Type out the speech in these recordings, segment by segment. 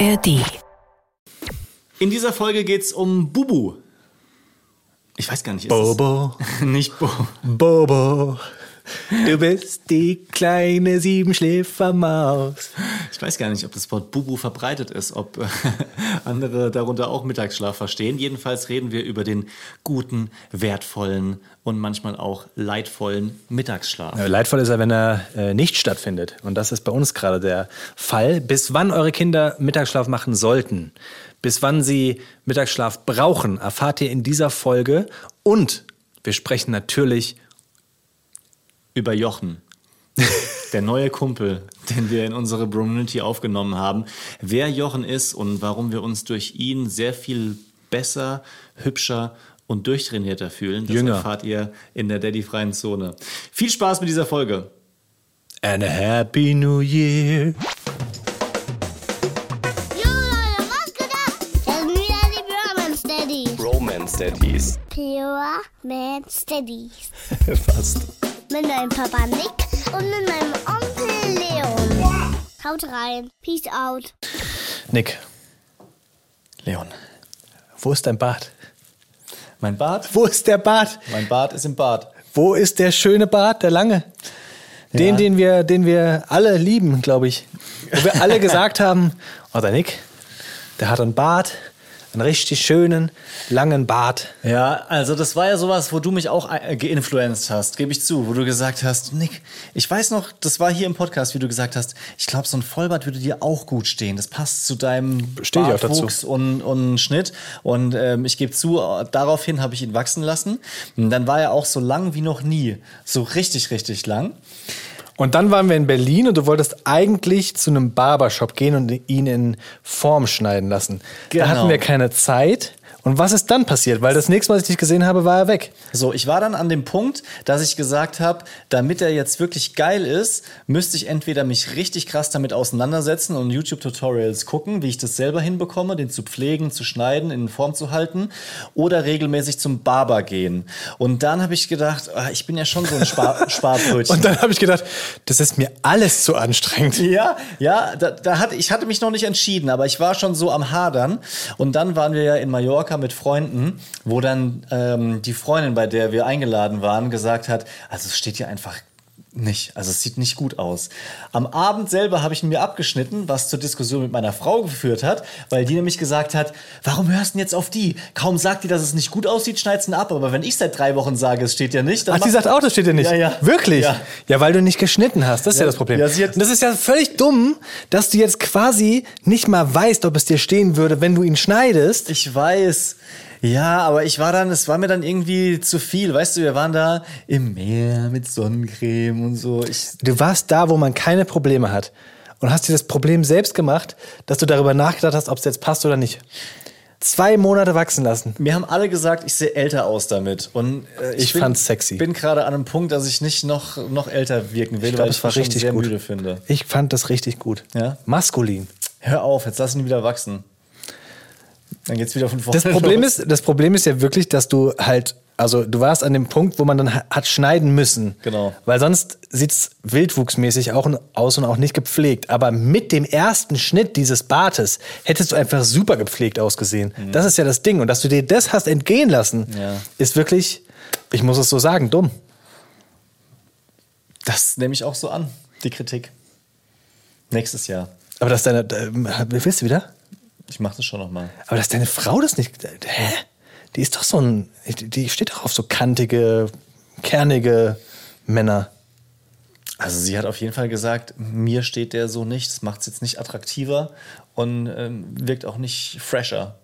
ARD. In dieser Folge geht's um Bubu. Ich weiß gar nicht, ist Bobo, es nicht Bo. Bobo, du bist die kleine Siebenschläfermaus. Ich weiß gar nicht, ob das Wort Bubu verbreitet ist, ob äh, andere darunter auch Mittagsschlaf verstehen. Jedenfalls reden wir über den guten, wertvollen und manchmal auch leidvollen Mittagsschlaf. Ja, Leidvoll ist er, wenn er äh, nicht stattfindet. Und das ist bei uns gerade der Fall. Bis wann eure Kinder Mittagsschlaf machen sollten, bis wann sie Mittagsschlaf brauchen, erfahrt ihr in dieser Folge. Und wir sprechen natürlich über Jochen. Der neue Kumpel, den wir in unsere Community aufgenommen haben. Wer Jochen ist und warum wir uns durch ihn sehr viel besser, hübscher und durchtrainierter fühlen, das Jünger. erfahrt ihr in der Daddy-freien Zone. Viel Spaß mit dieser Folge. And a Happy New Year. Daddies. Pure Man Steadies. Fast. Mit meinem Papa Nick und mit meinem Onkel Leon. Haut rein. Peace out. Nick, Leon. wo ist dein Bart? Mein Bart? Wo ist der Bart? Mein Bart ist im Bad. Wo ist der schöne Bart, der lange? Den, Ja. den wir, den wir alle lieben, glaube ich. Wo wir alle gesagt haben, oh, der Nick, der hat einen Bart, einen richtig schönen, langen Bart. Ja, also das war ja sowas, wo du mich auch äh, geinfluenced hast, gebe ich zu, wo du gesagt hast, Nick, ich weiß noch, das war hier im Podcast, wie du gesagt hast, ich glaube, so ein Vollbart würde dir auch gut stehen. Das passt zu deinem. Bartwuchs und, und Schnitt. Und ähm, ich gebe zu, daraufhin habe ich ihn wachsen lassen. Und dann war er auch so lang wie noch nie. So richtig, richtig lang. Und dann waren wir in Berlin und du wolltest eigentlich zu einem Barbershop gehen und ihn in Form schneiden lassen. Genau. Da hatten wir keine Zeit. Und was ist dann passiert? Weil das nächste Mal, als ich dich gesehen habe, war er weg. So, ich war dann an dem Punkt, dass ich gesagt habe, damit er jetzt wirklich geil ist, müsste ich entweder mich richtig krass damit auseinandersetzen und YouTube-Tutorials gucken, wie ich das selber hinbekomme, den zu pflegen, zu schneiden, in Form zu halten, oder regelmäßig zum Barber gehen. Und dann habe ich gedacht, ah, ich bin ja schon so ein Spar Sparbrötchen. Und dann habe ich gedacht, das ist mir alles zu anstrengend. Ja, ja, da, da hatte, ich hatte mich noch nicht entschieden, aber ich war schon so am Hadern. Und dann waren wir ja in Mallorca mit Freunden, wo dann ähm, die Freundin, bei der wir eingeladen waren, gesagt hat, also es steht hier einfach nicht, also es sieht nicht gut aus. Am Abend selber habe ich ihn mir abgeschnitten, was zur Diskussion mit meiner Frau geführt hat, weil die nämlich gesagt hat, warum hörst du denn jetzt auf die? Kaum sagt die, dass es nicht gut aussieht, schneid's ihn ab. Aber wenn ich seit drei Wochen sage, es steht ja nicht, dann Ach, die sagt auch, das steht ja nicht. Ja, ja. Wirklich? Ja. Ja, weil du nicht geschnitten hast. Das ist ja, das Problem. Ja, sie hat- Und das ist ja völlig dumm, dass du jetzt quasi nicht mal weißt, ob es dir stehen würde, wenn du ihn schneidest. Ich weiß. Ja, aber ich war dann, es war mir dann irgendwie zu viel. Weißt du, wir waren da im Meer mit Sonnencreme und so. Ich, Du warst da, wo man keine Probleme hat. Und hast dir das Problem selbst gemacht, dass du darüber nachgedacht hast, ob es jetzt passt oder nicht. Zwei Monate wachsen lassen. mir haben alle gesagt, ich sehe älter aus damit. Und äh, Ich bin, fand's sexy. bin gerade an einem Punkt, dass ich nicht noch, noch älter wirken will, Ich glaub, weil das ich war richtig sehr gut. müde finde. Ich fand das richtig gut. Ja? Maskulin. Hör auf, jetzt lass ihn wieder wachsen. Dann geht's wieder von vorne. Das Problem los. ist, das Problem ist ja wirklich, dass du halt, also du warst an dem Punkt, wo man dann ha- hat schneiden müssen. Genau. Weil sonst sieht's wildwuchsmäßig auch aus und auch nicht gepflegt. Aber mit dem ersten Schnitt dieses Bartes hättest du einfach super gepflegt ausgesehen. Das ist ja das Ding. Und dass du dir das hast entgehen lassen, Mhm. Ja. ist wirklich, ich muss es so sagen, dumm. Das nehme ich auch so an, die Kritik. Nächstes Jahr. Aber dass deine, äh, willst du wieder? Ich mache das schon nochmal. Aber dass deine Frau das nicht, hä? Die ist doch so ein, die steht doch auf so kantige, kernige Männer. Also sie hat auf jeden Fall gesagt, mir steht der so nicht, das macht es jetzt nicht attraktiver und ähm, wirkt auch nicht fresher.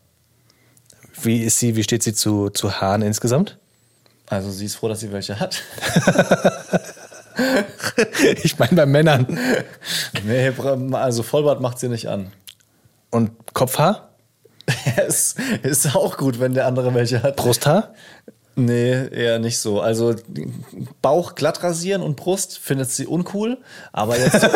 Wie ist sie, wie steht sie zu, zu Haaren insgesamt? Also sie ist froh, dass sie welche hat. ich meine bei Männern. nee, also Vollbart macht sie nicht an. Und Kopfhaar? es ist auch gut, wenn der andere welche hat. Brusthaar? Nee, eher nicht so. Also Bauch glatt rasieren und Brust findet sie uncool, aber jetzt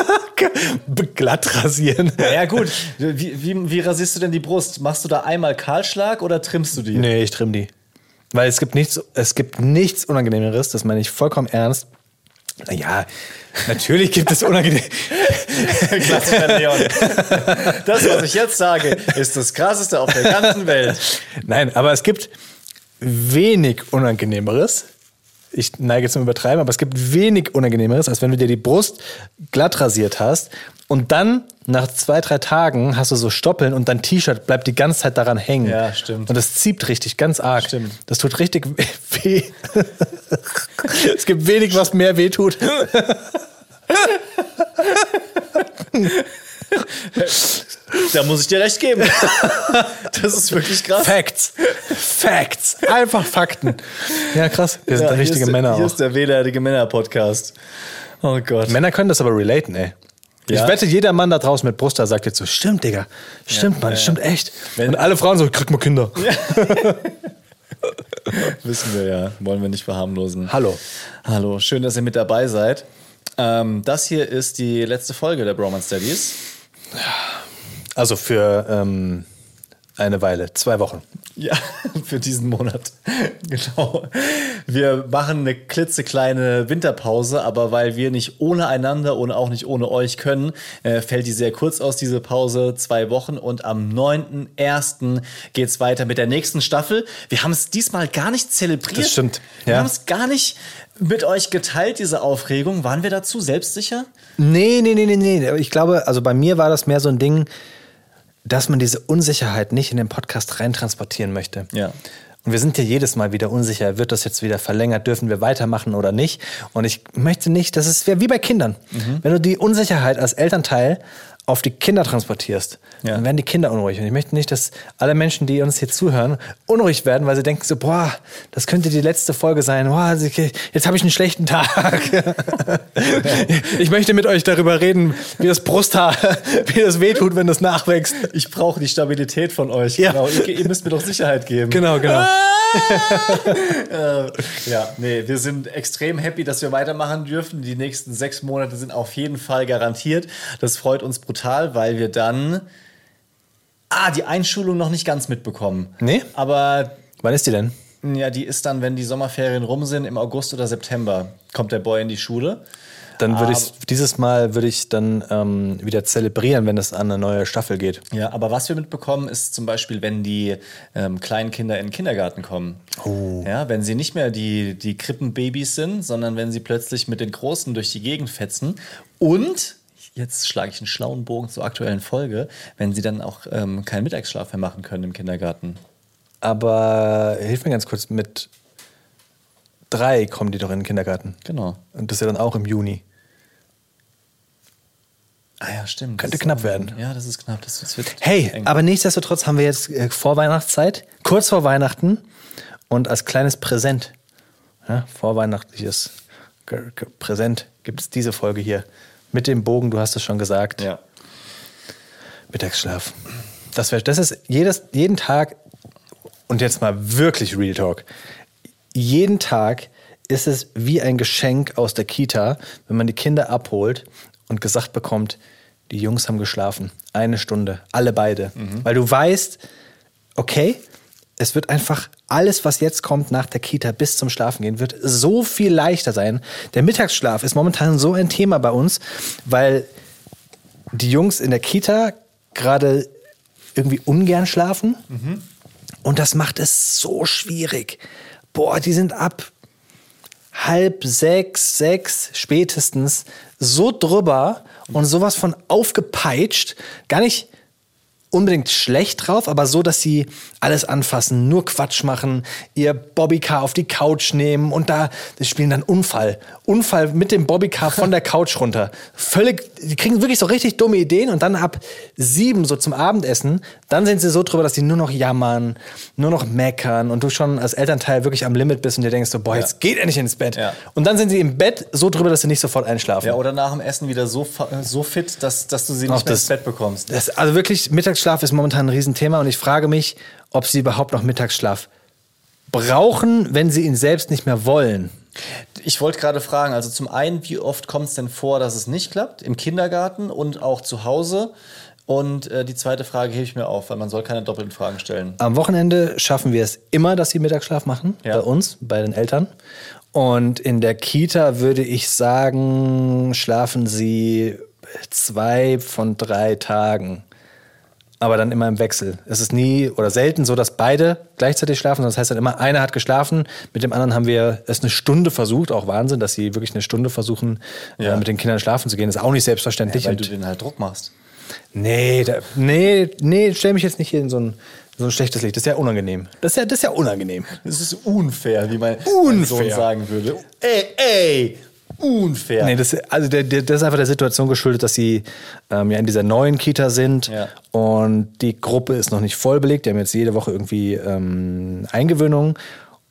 Glatt rasieren. Ja gut, wie, wie, wie rasierst du denn die Brust? Machst du da einmal Kahlschlag oder trimmst du die? Nee, ich trimm die. Weil es gibt nichts, es gibt nichts Unangenehmeres, das meine ich vollkommen ernst. Naja, natürlich gibt es unangenehm. Klassiker Leon. Das, was ich jetzt sage, ist das krasseste auf der ganzen Welt. Nein, aber es gibt wenig Unangenehmeres. Ich neige zum Übertreiben, aber es gibt wenig Unangenehmeres, als wenn du dir die Brust glatt rasiert hast und dann nach zwei, drei Tagen hast du so Stoppeln und dein T-Shirt bleibt die ganze Zeit daran hängen. Ja, stimmt. Und das zieht richtig, ganz arg. Stimmt. Das tut richtig weh. es gibt wenig, was mehr weh tut. Da muss ich dir recht geben. Das ist wirklich krass. Facts. Facts. Einfach Fakten. Ja, krass. Wir sind Ja, richtige ist, Männer Hier auch. ist der wehleidige Männer-Podcast. Oh Gott. Männer können das aber relaten, ey. Ja. Ich wette, jeder Mann da draußen mit Brust, der sagt jetzt so, stimmt, Digga. Stimmt, Mann, ja, stimmt ja. echt. Wenn- Und alle Frauen so, krieg mal Kinder. Wissen wir ja. Wollen wir nicht verharmlosen. Hallo. Hallo, schön, dass ihr mit dabei seid. Ähm, das hier ist die letzte Folge der Bromance Studies. Also für ähm, eine Weile, zwei Wochen. Ja, für diesen Monat. genau. Wir machen eine klitzekleine Winterpause, aber weil wir nicht ohne einander und auch nicht ohne euch können, äh, fällt die sehr kurz aus, diese Pause. Zwei Wochen und am 9.1. geht's weiter mit der nächsten Staffel. Wir haben es diesmal gar nicht zelebriert. Das stimmt, Wir ja. haben es gar nicht mit euch geteilt, diese Aufregung. Waren wir dazu selbstsicher? Nee, nee, nee, nee, nee. Ich glaube, also bei mir war das mehr so ein Ding, dass man diese Unsicherheit nicht in den Podcast reintransportieren möchte. Ja. Und wir sind ja jedes Mal wieder unsicher, wird das jetzt wieder verlängert, dürfen wir weitermachen oder nicht. Und ich möchte nicht, das ist wie bei Kindern. Mhm. Wenn du die Unsicherheit als Elternteil auf die Kinder transportierst, Ja. dann werden die Kinder unruhig. Und ich möchte nicht, dass alle Menschen, die uns hier zuhören, unruhig werden, weil sie denken so, boah, das könnte die letzte Folge sein. Boah, jetzt habe ich einen schlechten Tag. ich möchte mit euch darüber reden, wie das Brusthaar, wie das wehtut, wenn das nachwächst. Ich brauche die Stabilität von euch. Ja. Genau. Ihr, ihr müsst mir doch Sicherheit geben. Genau, genau. Äh, ja, nee, wir sind extrem happy, dass wir weitermachen dürfen. Die nächsten sechs Monate sind auf jeden Fall garantiert. Das freut uns brutal, weil wir dann ah, die Einschulung noch nicht ganz mitbekommen. Nee? Aber Wann ist die denn? ja, die ist dann, wenn die Sommerferien rum sind, im August oder September kommt der Boy in die Schule. Dann würde ich dieses Mal würde ich dann ähm, wieder zelebrieren, wenn es an eine neue Staffel geht. Ja, aber was wir mitbekommen, ist zum Beispiel, wenn die ähm, kleinen Kinder in den Kindergarten kommen. Ja, wenn sie nicht mehr die, die Krippenbabys sind, sondern wenn sie plötzlich mit den Großen durch die Gegend fetzen. Und, jetzt schlage ich einen schlauen Bogen zur aktuellen Folge, wenn sie dann auch ähm, keinen Mittagsschlaf mehr machen können im Kindergarten. Aber hilf mir ganz kurz, mit drei kommen die doch in den Kindergarten. Genau. Und das ist ja dann auch im Juni. Ah ja, stimmt. Könnte ist knapp auch- werden. Ja, das ist knapp. Das, das wird Hey, eng. aber nichtsdestotrotz haben wir jetzt äh, Vorweihnachtszeit, kurz vor Weihnachten und als kleines Präsent, ja, vorweihnachtliches Präsent gibt es diese Folge hier mit dem Bogen, du hast es schon gesagt. Ja. Mittagsschlaf. Das, wär, das ist jedes, jeden Tag, und jetzt mal wirklich Real Talk, jeden Tag ist es wie ein Geschenk aus der Kita, wenn man die Kinder abholt und gesagt bekommt, die Jungs haben geschlafen. Eine Stunde, alle beide. Weil du weißt, okay, es wird einfach alles, was jetzt kommt nach der Kita bis zum Schlafen gehen, wird so viel leichter sein. Der Mittagsschlaf ist momentan so ein Thema bei uns, weil die Jungs in der Kita gerade irgendwie ungern schlafen. Und das macht es so schwierig. Boah, die sind ab halb sechs, sechs spätestens so drüber und sowas von aufgepeitscht. Gar nicht unbedingt schlecht drauf, aber so, dass sie alles anfassen, nur Quatsch machen, ihr Bobbycar auf die Couch nehmen und da spielen dann Unfall. Unfall mit dem Bobbycar von der Couch runter. Völlig, die kriegen wirklich so richtig dumme Ideen und dann ab sieben so zum Abendessen, dann sind sie so drüber, dass sie nur noch jammern, nur noch meckern und du schon als Elternteil wirklich am Limit bist und dir denkst so, boah, jetzt geht endlich ins Bett. Ja. Und dann sind sie im Bett so drüber, dass sie nicht sofort einschlafen. Ja, oder nach dem Essen wieder so, so fit, dass, dass du sie nicht Auch mehr das- ins Bett bekommst. Das, also wirklich, Mittagsschlaf ist momentan ein Riesenthema und ich frage mich, ob sie überhaupt noch Mittagsschlaf brauchen, wenn sie ihn selbst nicht mehr wollen. Ich wollte gerade fragen, also zum einen, wie oft kommt es denn vor, dass es nicht klappt? Im Kindergarten und auch zu Hause? Und äh, die zweite Frage hebe ich mir auf, weil man soll keine doppelten Fragen stellen. Am Wochenende schaffen wir es immer, dass sie Mittagsschlaf machen, Ja. bei uns, bei den Eltern. Und in der Kita würde ich sagen, schlafen sie zwei von drei Tagen. Aber dann immer im Wechsel. Es ist nie oder selten so, dass beide gleichzeitig schlafen. Das heißt dann immer, einer hat geschlafen, mit dem anderen haben wir es eine Stunde versucht. Auch Wahnsinn, dass sie wirklich eine Stunde versuchen, Ja. äh, mit den Kindern schlafen zu gehen. ist auch nicht selbstverständlich. Weil Und- du den halt Druck machst. Nee, da, nee, nee, stell mich jetzt nicht hier in so ein, so ein schlechtes Licht. Das ist ja unangenehm. Das ist ja, das ist ja unangenehm. Das ist unfair, wie mein mein Sohn Unfair. sagen würde. Ey, ey, unfair. Nee, das, also der, der, das ist einfach der Situation geschuldet, dass sie ähm, ja in dieser neuen Kita sind Ja. und die Gruppe ist noch nicht voll belegt. Die haben jetzt jede Woche irgendwie ähm, Eingewöhnung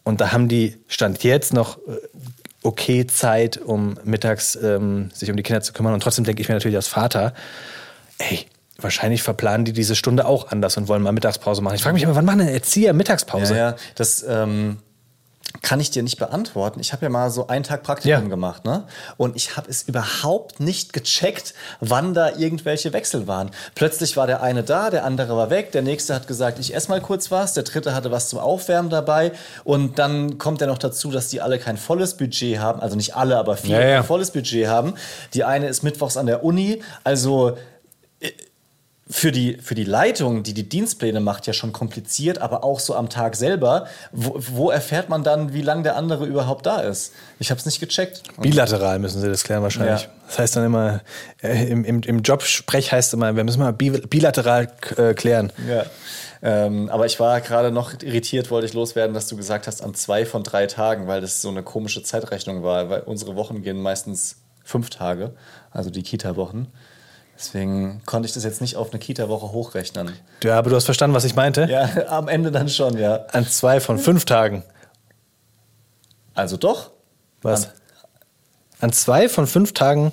und da haben die Stand jetzt noch äh, okay Zeit, um mittags ähm, sich um die Kinder zu kümmern. Und trotzdem denke ich mir natürlich als Vater, ey, wahrscheinlich verplanen die diese Stunde auch anders und wollen mal Mittagspause machen. Ich frage mich immer, wann machen denn Erzieher Mittagspause? Ja, ja, das ähm, kann ich dir nicht beantworten. Ich habe ja mal so einen Tag Praktikum Ja. gemacht, ne? Und ich habe es überhaupt nicht gecheckt, wann da irgendwelche Wechsel waren. Plötzlich war der eine da, der andere war weg, der nächste hat gesagt, ich esse mal kurz was, der dritte hatte was zum Aufwärmen dabei und dann kommt ja noch dazu, dass die alle kein volles Budget haben, also nicht alle, aber viele Ja, ja. volles Budget haben. Die eine ist mittwochs an der Uni, also für die, für die Leitung, die die Dienstpläne macht, ja schon kompliziert, aber auch so am Tag selber. Wo, wo erfährt man dann, wie lange der andere überhaupt da ist? Ich habe es nicht gecheckt. Bilateral müssen sie das klären wahrscheinlich. Ja. Das heißt dann immer, äh, im, im, im Jobsprech heißt immer, wir müssen mal bi bilateral äh, klären. Ja. Ähm, aber ich war gerade noch irritiert, wollte ich loswerden, dass du gesagt hast, an zwei von drei Tagen, weil das so eine komische Zeitrechnung war, weil unsere Wochen gehen meistens fünf Tage, also die Kita-Wochen. Deswegen konnte ich das jetzt nicht auf eine Kita-Woche hochrechnen. Ja, aber du hast verstanden, was ich meinte? Ja, am Ende dann schon, ja. An zwei von fünf Tagen. Also doch. Was? An- An zwei von fünf Tagen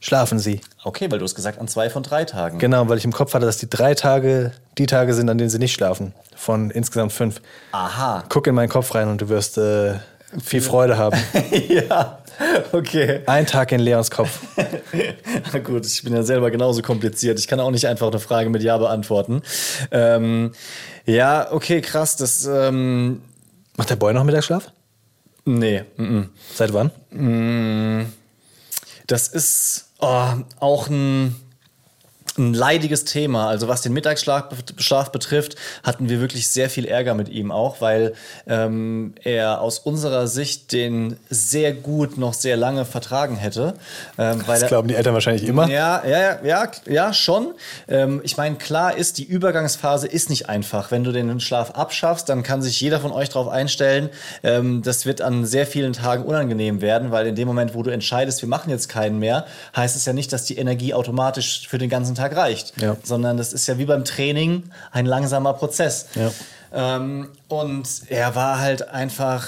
schlafen sie. Okay, weil du hast gesagt, an zwei von drei Tagen. Genau, weil ich im Kopf hatte, dass die drei Tage die Tage sind, an denen sie nicht schlafen. Von insgesamt fünf. Aha. Guck in meinen Kopf rein und du wirst äh, viel Freude haben. ja, okay. Ein Tag in Leons Kopf. Na gut, ich bin ja selber genauso kompliziert. Ich kann auch nicht einfach eine Frage mit Ja beantworten. Ähm, ja, okay, krass. Das, ähm, Macht der Boy noch Mittagsschlaf? nee, mm, mm. Seit wann? das ist oh, auch ein, ein leidiges Thema. Also was den Mittagsschlaf Schlaf betrifft, hatten wir wirklich sehr viel Ärger mit ihm auch, weil ähm, er aus unserer Sicht den sehr gut noch sehr lange vertragen hätte. Ähm, weil Das er, glauben die Eltern wahrscheinlich immer. Ja, ja, ja, ja, ja schon. Ähm, ich meine, klar ist, die Übergangsphase ist nicht einfach. Wenn du den Schlaf abschaffst, dann kann sich jeder von euch darauf einstellen, ähm, das wird an sehr vielen Tagen unangenehm werden, weil in dem Moment, wo du entscheidest, wir machen jetzt keinen mehr, heißt es ja nicht, dass die Energie automatisch für den ganzen Tag reicht, Ja. sondern das ist ja wie beim Training ein langsamer Prozess. Ja. Ähm, und er war halt einfach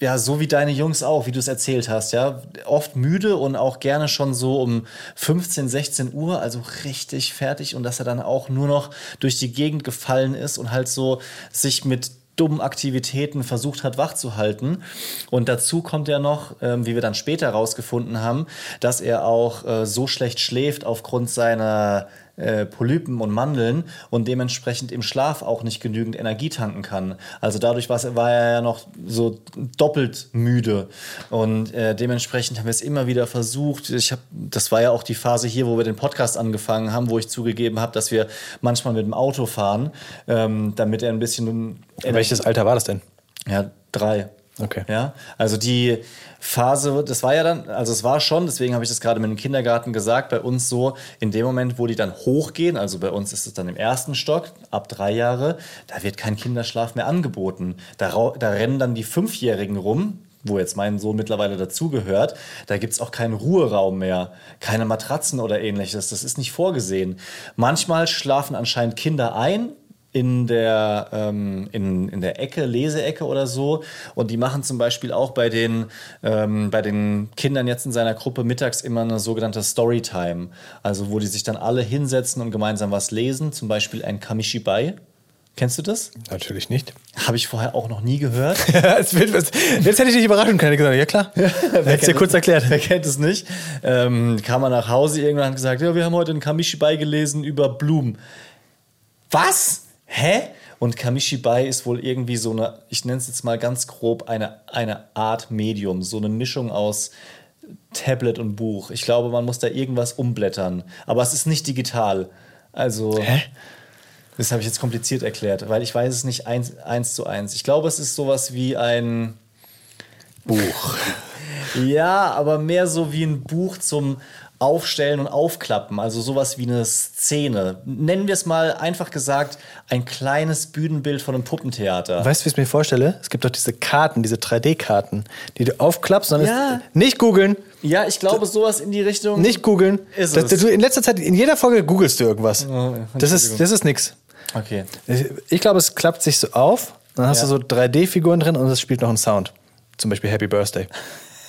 ja, so wie deine Jungs auch, wie du es erzählt hast, ja. Oft müde und auch gerne schon so um 15, 16 Uhr, also richtig fertig und dass er dann auch nur noch durch die Gegend gefallen ist und halt so sich mit dummen Aktivitäten versucht hat, wach zu halten. Und dazu kommt ja noch, ähm, wie wir dann später rausgefunden haben, dass er auch äh, so schlecht schläft aufgrund seiner äh, Polypen und Mandeln und dementsprechend im Schlaf auch nicht genügend Energie tanken kann. Also dadurch war er ja noch so doppelt müde und äh, dementsprechend haben wir es immer wieder versucht. Ich habe, das war ja auch die Phase hier, wo wir den Podcast angefangen haben, wo ich zugegeben habe, dass wir manchmal mit dem Auto fahren, ähm, damit er ein bisschen Welches Alter war das denn? ja, drei. Okay. Ja, also die Phase, das war ja dann, also es war schon, deswegen habe ich das gerade mit dem Kindergarten gesagt, bei uns so, in dem Moment, wo die dann hochgehen, also bei uns ist es dann im ersten Stock, ab drei Jahre, da wird kein Kinderschlaf mehr angeboten. Da, da rennen dann die Fünfjährigen rum, wo jetzt mein Sohn mittlerweile dazugehört, da gibt es auch keinen Ruheraum mehr, keine Matratzen oder ähnliches, das ist nicht vorgesehen. Manchmal schlafen anscheinend Kinder ein, in der, ähm, in, in der Ecke, Leseecke oder so. Und die machen zum Beispiel auch bei den, ähm, bei den Kindern jetzt in seiner Gruppe mittags immer eine sogenannte Storytime. Also wo die sich dann alle hinsetzen und gemeinsam was lesen. Zum Beispiel ein Kamishibai. Kennst du das? Natürlich nicht. Habe ich vorher auch noch nie gehört. jetzt, hätte ich dich überraschen können. Ich gesagt, ja klar. Hätte dir kurz erklärt. Wer kennt es nicht? Ähm, kam man nach Hause irgendwann und hat gesagt, ja, wir haben heute ein Kamishibai gelesen über Blumen. Was? Hä? Und Kamishibai ist wohl irgendwie so eine, ich nenne es jetzt mal ganz grob, eine, eine Art Medium. So eine Mischung aus Tablet und Buch. Ich glaube, man muss da irgendwas umblättern. Aber es ist nicht digital. Also. Hä? Das habe ich jetzt kompliziert erklärt, weil ich weiß es nicht eins, eins zu eins. Ich glaube, es ist sowas wie ein Buch. Ja, aber mehr so wie ein Buch zum Aufstellen und Aufklappen. Also sowas wie eine Szene. Nennen wir es mal einfach gesagt ein kleines Bühnenbild von einem Puppentheater. Weißt du, wie ich es mir vorstelle? Es gibt doch diese Karten, diese 3D-Karten, die du aufklappst. Und Ja. nicht googeln, Ja, ich glaube, sowas in die Richtung. nicht googeln. Ist Das- es. du, in letzter Zeit, in jeder Folge googelst du irgendwas. Oh, das, ist, das ist nix. Okay. Ich glaube, es klappt sich so auf. Dann hast Ja. du so 3D-Figuren drin und es spielt noch einen Sound. Zum Beispiel Happy Birthday.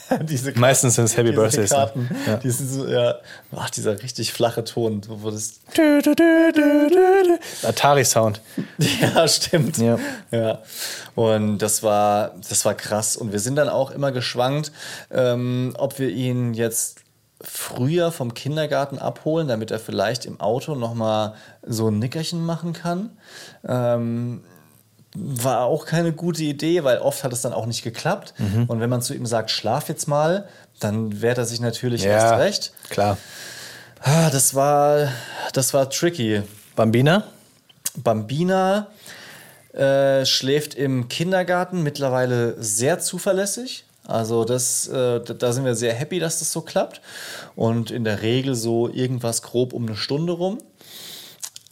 Diese Meistens sind es Happy diese Birthdays. ne? Karten. Ja. Die sind so, ja. Ach, dieser richtig flache Ton, wo das. Atari-Sound. Ja, stimmt. Ja. ja. Und das war, das war krass. Und wir sind dann auch immer geschwankt, ähm, ob wir ihn jetzt früher vom Kindergarten abholen, damit er vielleicht im Auto nochmal so ein Nickerchen machen kann. Ähm, war auch keine gute Idee, weil oft hat es dann auch nicht geklappt. Mhm. Und wenn man zu ihm sagt, schlaf jetzt mal, dann wehrt er sich natürlich Ja, erst recht. klar. Ah, das war, das war tricky. Bambina? Bambina äh, schläft im Kindergarten mittlerweile sehr zuverlässig. Also das, äh, da- da sind wir sehr happy, dass das so klappt. Und in der Regel so irgendwas grob um eine Stunde rum.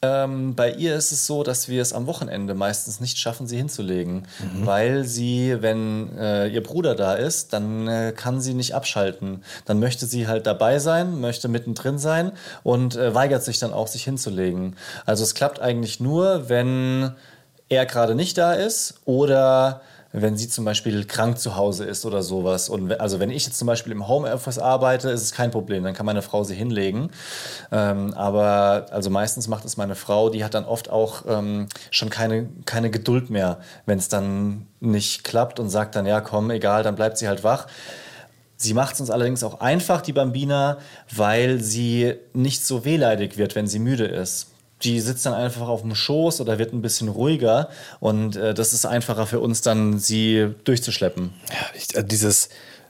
Ähm, bei ihr ist es so, dass wir es am Wochenende meistens nicht schaffen, sie hinzulegen, weil sie, wenn äh, ihr Bruder da ist, dann äh, kann sie nicht abschalten. Dann möchte sie halt dabei sein, möchte mittendrin sein und äh, weigert sich dann auch, sich hinzulegen. Also es klappt eigentlich nur, wenn er gerade nicht da ist oder wenn sie zum Beispiel krank zu Hause ist oder sowas. Und also wenn ich jetzt zum Beispiel im Homeoffice arbeite, ist es kein Problem, dann kann meine Frau sie hinlegen. Ähm, aber also meistens macht es meine Frau, die hat dann oft auch ähm, schon keine, keine Geduld mehr, wenn es dann nicht klappt und sagt dann, ja komm, egal, dann bleibt sie halt wach. Sie macht es uns allerdings auch einfach, die Bambina, weil sie nicht so wehleidig wird, wenn sie müde ist. Die sitzt dann einfach auf dem Schoß oder wird ein bisschen ruhiger und äh, das ist einfacher für uns dann, sie durchzuschleppen. Ja, ich, also dieses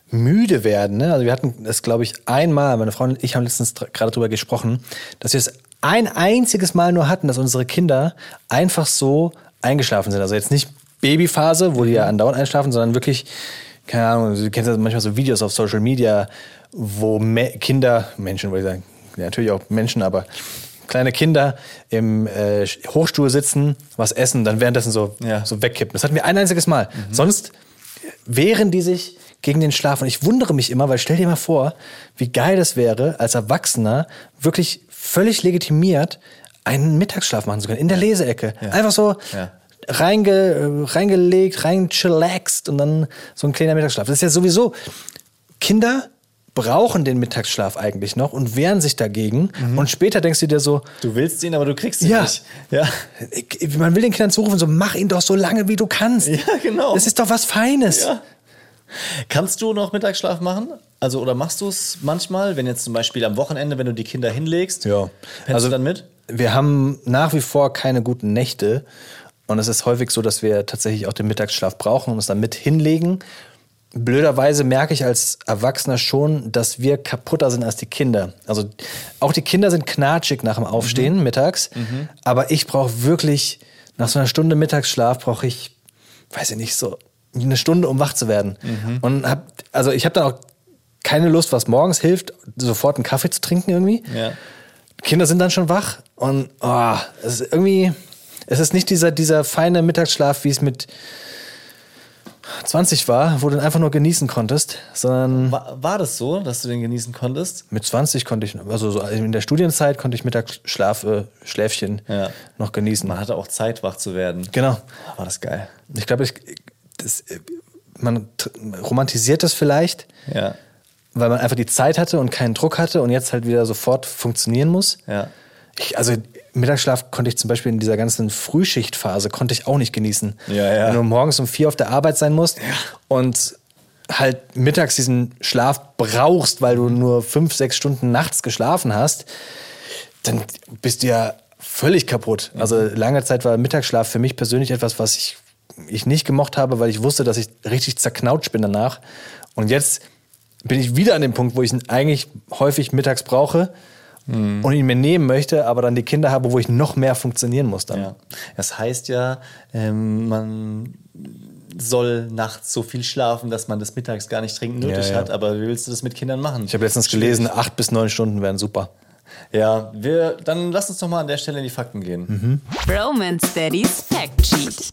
müde werden, ne? Also wir hatten das, glaube ich, einmal, meine Frau und ich haben letztens gerade drüber gesprochen, dass wir es ein einziges Mal nur hatten, dass unsere Kinder einfach so eingeschlafen sind. Also jetzt nicht Babyphase, wo die ja andauernd einschlafen, sondern wirklich, keine Ahnung, du kennst ja manchmal so Videos auf Social Media, wo Me Kinder, Menschen würde ich sagen, ja, natürlich auch Menschen, aber kleine Kinder im äh, Hochstuhl sitzen, was essen, dann währenddessen so, Ja. so wegkippen. Das hatten wir ein einziges Mal. Sonst wehren die sich gegen den Schlaf. Und ich wundere mich immer, weil stell dir mal vor, wie geil das wäre, als Erwachsener wirklich völlig legitimiert einen Mittagsschlaf machen zu können. In der Leseecke. Einfach so Ja. reinge, äh, reingelegt, rein chillaxt und dann so ein kleiner Mittagsschlaf. Das ist ja sowieso. Kinder brauchen den Mittagsschlaf eigentlich noch und wehren sich dagegen. Und später denkst du dir so, Du willst ihn, aber du kriegst ihn Ja. nicht. Ja. ich- man will den Kindern zurufen, so mach ihn doch so lange, wie du kannst. Ja, genau. Das ist doch was Feines. Ja. Kannst du noch Mittagsschlaf machen? Also, oder machst du es manchmal, wenn jetzt zum Beispiel am Wochenende, wenn du die Kinder hinlegst? Ja. Also du dann mit? Wir haben nach wie vor keine guten Nächte. Und es ist häufig so, dass wir tatsächlich auch den Mittagsschlaf brauchen und uns dann mit hinlegen. Blöderweise merke ich als Erwachsener schon, dass wir kaputter sind als die Kinder. Also auch die Kinder sind knatschig nach dem Aufstehen mittags. Aber ich brauche wirklich, nach so einer Stunde Mittagsschlaf brauche ich, weiß ich nicht, so eine Stunde, um wach zu werden. Und hab, also ich habe dann auch keine Lust, was morgens hilft, sofort einen Kaffee zu trinken irgendwie. Ja. Kinder sind dann schon wach und oh, es ist irgendwie, es ist nicht dieser, dieser feine Mittagsschlaf, wie es mit 20 war, wo du dann einfach nur genießen konntest, sondern War, war das so, dass du den genießen konntest? mit 20 konnte ich, also so in der Studienzeit konnte ich Mittagsschlaf, äh, Schläfchen Ja. noch genießen. Man hatte auch Zeit, wach zu werden. Genau. War das geil. Ich glaube, ich, das, man romantisiert das vielleicht, Ja. weil man einfach die Zeit hatte und keinen Druck hatte und jetzt halt wieder sofort funktionieren muss. Ja. Ich, also Mittagsschlaf konnte ich zum Beispiel in dieser ganzen Frühschichtphase konnte ich auch nicht genießen. Ja, ja. Wenn du morgens um vier auf der Arbeit sein musst und halt mittags diesen Schlaf brauchst, weil du nur fünf, sechs Stunden nachts geschlafen hast, dann bist du ja völlig kaputt. Also lange Zeit war Mittagsschlaf für mich persönlich etwas, was ich, ich nicht gemocht habe, weil ich wusste, dass ich richtig zerknautscht bin danach. Und jetzt bin ich wieder an dem Punkt, wo ich ihn eigentlich häufig mittags brauche und ihn mir nehmen möchte, aber dann die Kinder habe, wo ich noch mehr funktionieren muss dann. Ja. Das heißt ja, ähm, man soll nachts so viel schlafen, dass man das mittags gar nicht dringend nötig Ja, ja. hat. Aber wie willst du das mit Kindern machen? Ich habe letztens gelesen, acht bis neun Stunden wären super. Ja, wir, dann lass uns doch mal an der Stelle in die Fakten gehen. Roman Steadies Fact Sheet.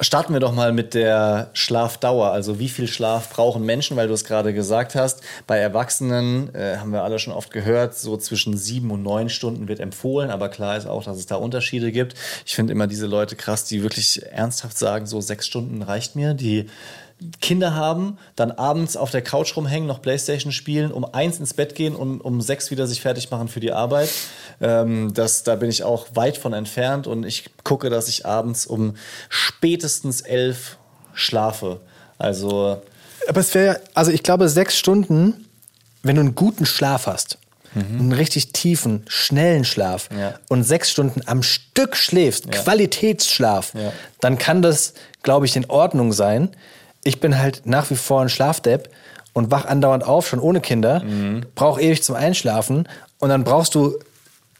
Starten wir doch mal mit der Schlafdauer. Also wie viel Schlaf brauchen Menschen, weil du es gerade gesagt hast. Bei Erwachsenen äh, haben wir alle schon oft gehört, so zwischen sieben und neun Stunden wird empfohlen. Aber klar ist auch, dass es da Unterschiede gibt. Ich finde immer diese Leute krass, die wirklich ernsthaft sagen, so sechs Stunden reicht mir. Die Kinder haben, dann abends auf der Couch rumhängen, noch Playstation spielen, um eins ins Bett gehen und um sechs wieder sich fertig machen für die Arbeit. Ähm, das, da bin ich auch weit von entfernt und ich gucke, dass ich abends um spätestens elf schlafe. Also Aber es wäre, also ich glaube, sechs Stunden, wenn du einen guten Schlaf hast, einen richtig tiefen, schnellen Schlaf Ja. und sechs Stunden am Stück schläfst, Qualitätsschlaf, Ja. dann kann das, glaube ich, in Ordnung sein. Ich bin halt nach wie vor ein Schlafdepp und wach andauernd auf, schon ohne Kinder, brauche ewig zum Einschlafen und dann brauchst du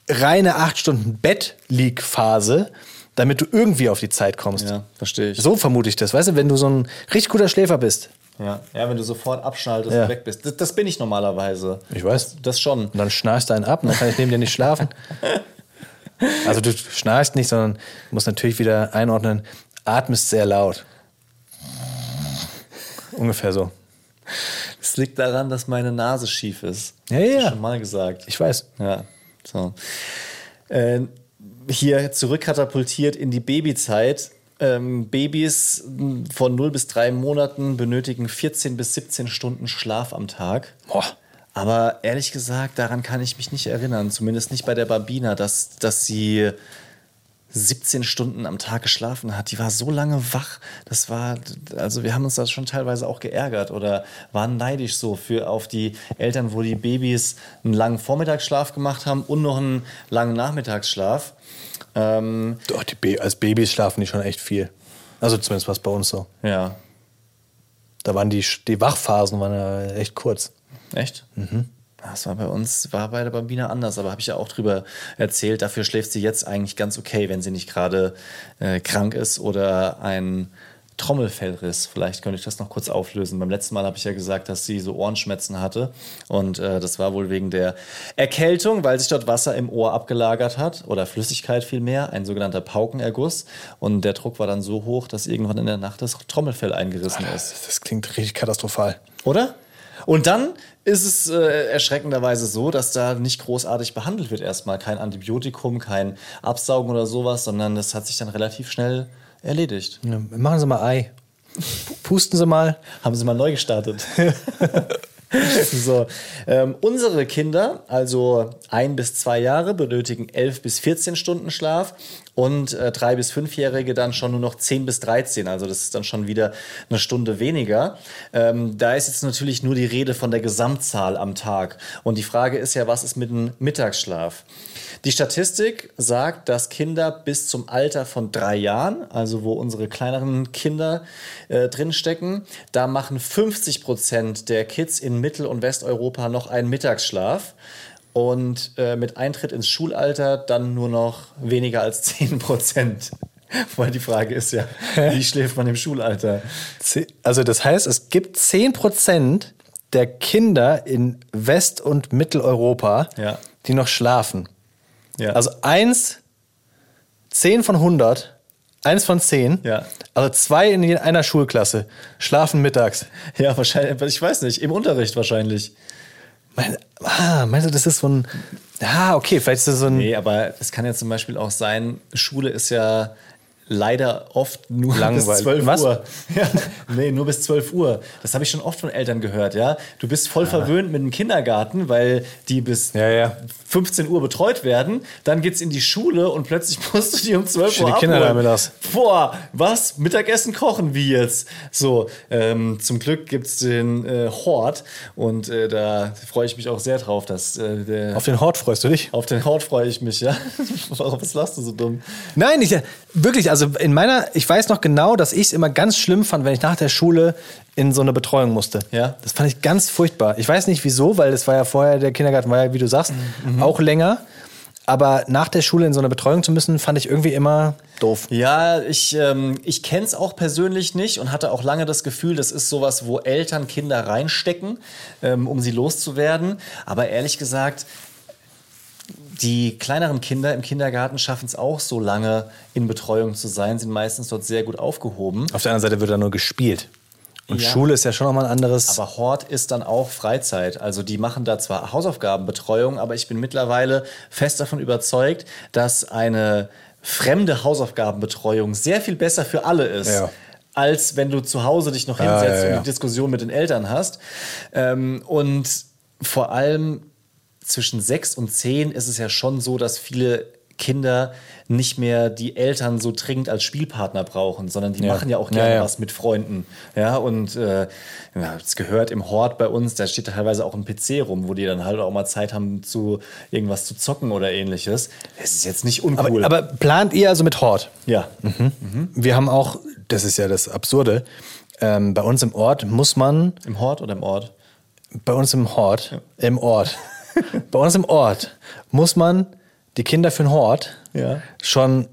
reine acht Stunden Bett-Leak-Phase, damit du irgendwie auf die Zeit kommst. ja, verstehe ich. So vermute ich das. Weißt du, wenn du so ein richtig guter Schläfer bist, Ja, ja wenn du sofort abschaltest Ja. und weg bist. Das, das bin ich normalerweise. Ich weiß. Das schon. Und dann schnarchst du einen ab und dann kann ich neben dir nicht schlafen. Also du schnarchst nicht, sondern musst natürlich wieder einordnen, atmest sehr laut. Ungefähr so. Es liegt daran, dass meine Nase schief ist. Ja, Hab ich ja. schon mal gesagt. Ich weiß. Ja, so. Äh, hier zurückkatapultiert in die Babyzeit. Ähm, Babys von 0 bis 3 Monaten benötigen 14 bis 17 Stunden Schlaf am Tag. Boah. Aber ehrlich gesagt, daran kann ich mich nicht erinnern. Zumindest nicht bei der Babina, dass, dass sie 17 Stunden am Tag geschlafen hat. Die war so lange wach. Das war, also wir haben uns da schon teilweise auch geärgert oder waren neidisch so für auf die Eltern, wo die Babys einen langen Vormittagsschlaf gemacht haben und noch einen langen Nachmittagsschlaf. Ähm, Doch, die Ba- als Babys schlafen die schon echt viel. Also zumindest war es bei uns so. ja, Da waren die, die Wachphasen waren ja echt kurz. echt? Das war bei uns, war bei der Bambina anders, aber habe ich ja auch drüber erzählt. Dafür schläft sie jetzt eigentlich ganz okay, wenn sie nicht gerade äh, krank ist oder ein Trommelfellriss. Vielleicht könnte ich das noch kurz auflösen. Beim letzten Mal habe ich ja gesagt, dass sie so Ohrenschmerzen hatte. Und äh, das war wohl wegen der Erkältung, weil sich dort Wasser im Ohr abgelagert hat oder Flüssigkeit vielmehr, ein sogenannter Paukenerguss. Und der Druck war dann so hoch, dass irgendwann in der Nacht das Trommelfell eingerissen ist. Das klingt richtig katastrophal. Oder? Und dann ist es äh, erschreckenderweise so, dass da nicht großartig behandelt wird erstmal. Kein Antibiotikum, kein Absaugen oder sowas, sondern das hat sich dann relativ schnell erledigt. Ja, machen Sie mal Ei. Pusten Sie mal. Haben sie mal neu gestartet. so, ähm, unsere Kinder, also ein bis zwei Jahre, benötigen 11 bis 14 Stunden Schlaf und äh, drei bis fünfjährige dann schon nur noch 10 bis 13. Also das ist dann schon wieder eine Stunde weniger. Ähm, da ist jetzt natürlich nur die Rede von der Gesamtzahl am Tag. Und die Frage ist ja, was ist mit dem Mittagsschlaf? Die Statistik sagt, dass Kinder bis zum Alter von drei Jahren, also wo unsere kleineren Kinder äh, drinstecken, da machen 50 Prozent der Kids in Mittel- und Westeuropa noch einen Mittagsschlaf. Und äh, mit Eintritt ins Schulalter dann nur noch weniger als 10 Prozent. Weil die Frage ist ja, wie schläft man im Schulalter? Also das heißt, es gibt 10% der Kinder in West- und Mitteleuropa, Ja. die noch schlafen. Ja. Also eins, 10 von 100, eins von 10, Ja. also zwei in einer Schulklasse schlafen mittags. ja, wahrscheinlich, ich weiß nicht, im Unterricht wahrscheinlich. Mein, ah, meinst du, das ist so ein... Ah, okay, vielleicht ist das so ein... Nee, aber es kann ja zum Beispiel auch sein, Schule ist ja leider oft nur Langweilig. bis 12 Was? Uhr. Ja, nee, nur bis 12 Uhr. Das habe ich schon oft von Eltern gehört, ja. Du bist voll verwöhnt mit dem Kindergarten, weil die bis Ja, ja. 15 Uhr betreut werden. Dann geht's in die Schule und plötzlich musst du die um 12 Stehen Uhr die Kinder abholen. da mittags? Boah, was? Mittagessen kochen wie jetzt? So, ähm, zum Glück gibt's den äh, Hort und äh, da freue ich mich auch sehr drauf, dass äh, der Auf den Hort freust du dich? auf den Hort freue ich mich, ja. Warum was lachst du so dumm? Nein, ich, wirklich, also Also in meiner, ich weiß noch genau, dass ich es immer ganz schlimm fand, wenn ich nach der Schule in so eine Betreuung musste. Ja. Das fand ich ganz furchtbar. Ich weiß nicht wieso, weil das war ja vorher, der Kindergarten war ja, wie du sagst, Mhm. auch länger. Aber nach der Schule in so eine Betreuung zu müssen, fand ich irgendwie immer doof. Ja, ich, ähm, ich kenne es auch persönlich nicht und hatte auch lange das Gefühl, das ist sowas, wo Eltern Kinder reinstecken, ähm, um sie loszuwerden. Aber ehrlich gesagt, die kleineren Kinder im Kindergarten schaffen es auch so lange in Betreuung zu sein, sind meistens dort sehr gut aufgehoben. Auf der anderen Seite wird da nur gespielt. Und Ja. Schule ist ja schon nochmal ein anderes. Aber Hort ist dann auch Freizeit. Also die machen da zwar Hausaufgabenbetreuung, aber ich bin mittlerweile fest davon überzeugt, dass eine fremde Hausaufgabenbetreuung sehr viel besser für alle ist. Ja. Als wenn du zu Hause dich noch hinsetzt ja, ja. und die Diskussion mit den Eltern hast. Ähm, und vor allem zwischen sechs und zehn ist es ja schon so, dass viele Kinder nicht mehr die Eltern so dringend als Spielpartner brauchen, sondern die Ja. machen ja auch Ja, gerne ja. was mit Freunden. Ja, und äh, ja, es gehört im Hort bei uns, da steht teilweise auch ein PC rum, wo die dann halt auch mal Zeit haben, zu irgendwas zu zocken oder ähnliches. Es ist jetzt nicht uncool. aber, aber plant ihr also mit Hort? ja. Wir haben auch, das ist ja das Absurde, ähm, bei uns im Ort muss man, Im Hort oder im Ort? bei uns im Hort, im Ort, bei uns im Ort muss man die Kinder für den Hort Ja. schon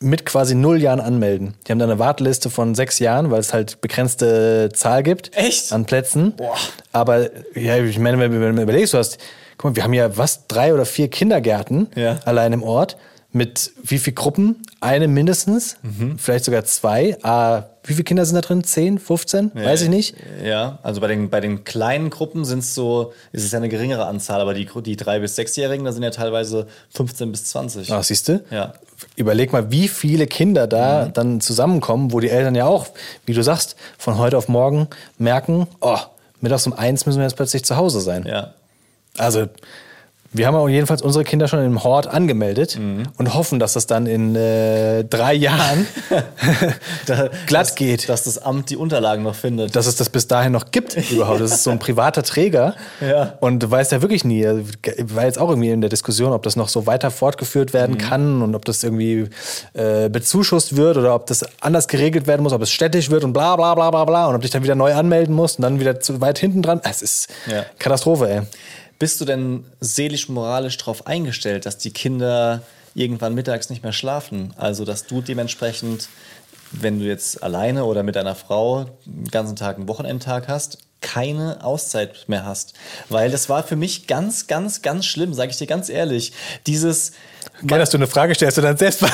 mit quasi null Jahren anmelden. Die haben da eine Warteliste von sechs Jahren, weil es halt begrenzte Zahl gibt Echt? an Plätzen. Boah. Aber ja, ich meine, wenn, wenn du überlegst, du hast, guck mal, wir haben ja was, drei oder vier Kindergärten Ja. allein im Ort. Mit wie viel Gruppen? Eine mindestens, Mhm. vielleicht sogar zwei. Ah, wie viele Kinder sind da drin? Zehn, 15? Weiß ich nicht. Ja, also bei den, bei den kleinen Gruppen sind es so, ist es ja eine geringere Anzahl, aber die, die drei- bis sechsjährigen, da sind ja teilweise 15 bis 20. Ach, siehst du? Ja. Überleg mal, wie viele Kinder da dann zusammenkommen, wo die Eltern ja auch, wie du sagst, von heute auf morgen merken, oh, mittags um eins müssen wir jetzt plötzlich zu Hause sein. Ja. Also, wir haben auch jedenfalls unsere Kinder schon im Hort angemeldet und hoffen, dass das dann in äh, drei Jahren Da, glatt dass, geht. Dass das Amt die Unterlagen noch findet. dass es das bis dahin noch gibt überhaupt. Das ist so ein privater Träger. Ja. Und du weißt ja wirklich nie. Also, War jetzt auch irgendwie in der Diskussion, ob das noch so weiter fortgeführt werden Mhm. kann und ob das irgendwie äh, bezuschusst wird oder ob das anders geregelt werden muss, ob es städtisch wird und bla bla bla bla bla und ob dich dann wieder neu anmelden musst und dann wieder zu weit hinten dran. Es ist Ja. Katastrophe, ey. Bist du denn seelisch-moralisch darauf eingestellt, dass die Kinder irgendwann mittags nicht mehr schlafen? Also, dass du dementsprechend, wenn du jetzt alleine oder mit deiner Frau den ganzen Tag einen Wochenendtag hast, keine Auszeit mehr hast. Weil das war für mich ganz, ganz, ganz schlimm, sage ich dir ganz ehrlich. Dieses. Geil, dass du eine Frage stellst und dann selbst.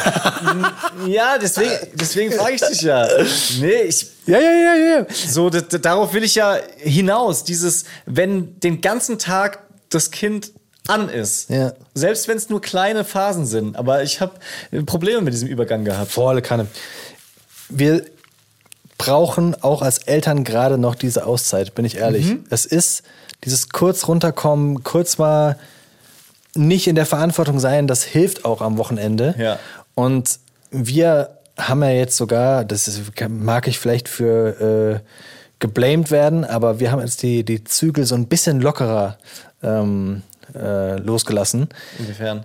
Ja, deswegen, deswegen frage ich dich ja. Nee, ich, ja, ja, ja, ja. so, darauf will ich ja hinaus. Dieses, wenn den ganzen Tag das Kind an ist. Ja. Selbst wenn es nur kleine Phasen sind. Aber ich habe Probleme mit diesem Übergang gehabt. Volle Kanne. Wir brauchen auch als Eltern gerade noch diese Auszeit, bin ich ehrlich. Mhm. Es ist dieses kurz runterkommen, kurz mal nicht in der Verantwortung sein, das hilft auch am Wochenende. Ja. Und wir haben ja jetzt sogar, das ist, mag ich vielleicht für äh, geblamed werden, aber wir haben jetzt die, die Zügel so ein bisschen lockerer ähm, äh, losgelassen. Inwiefern?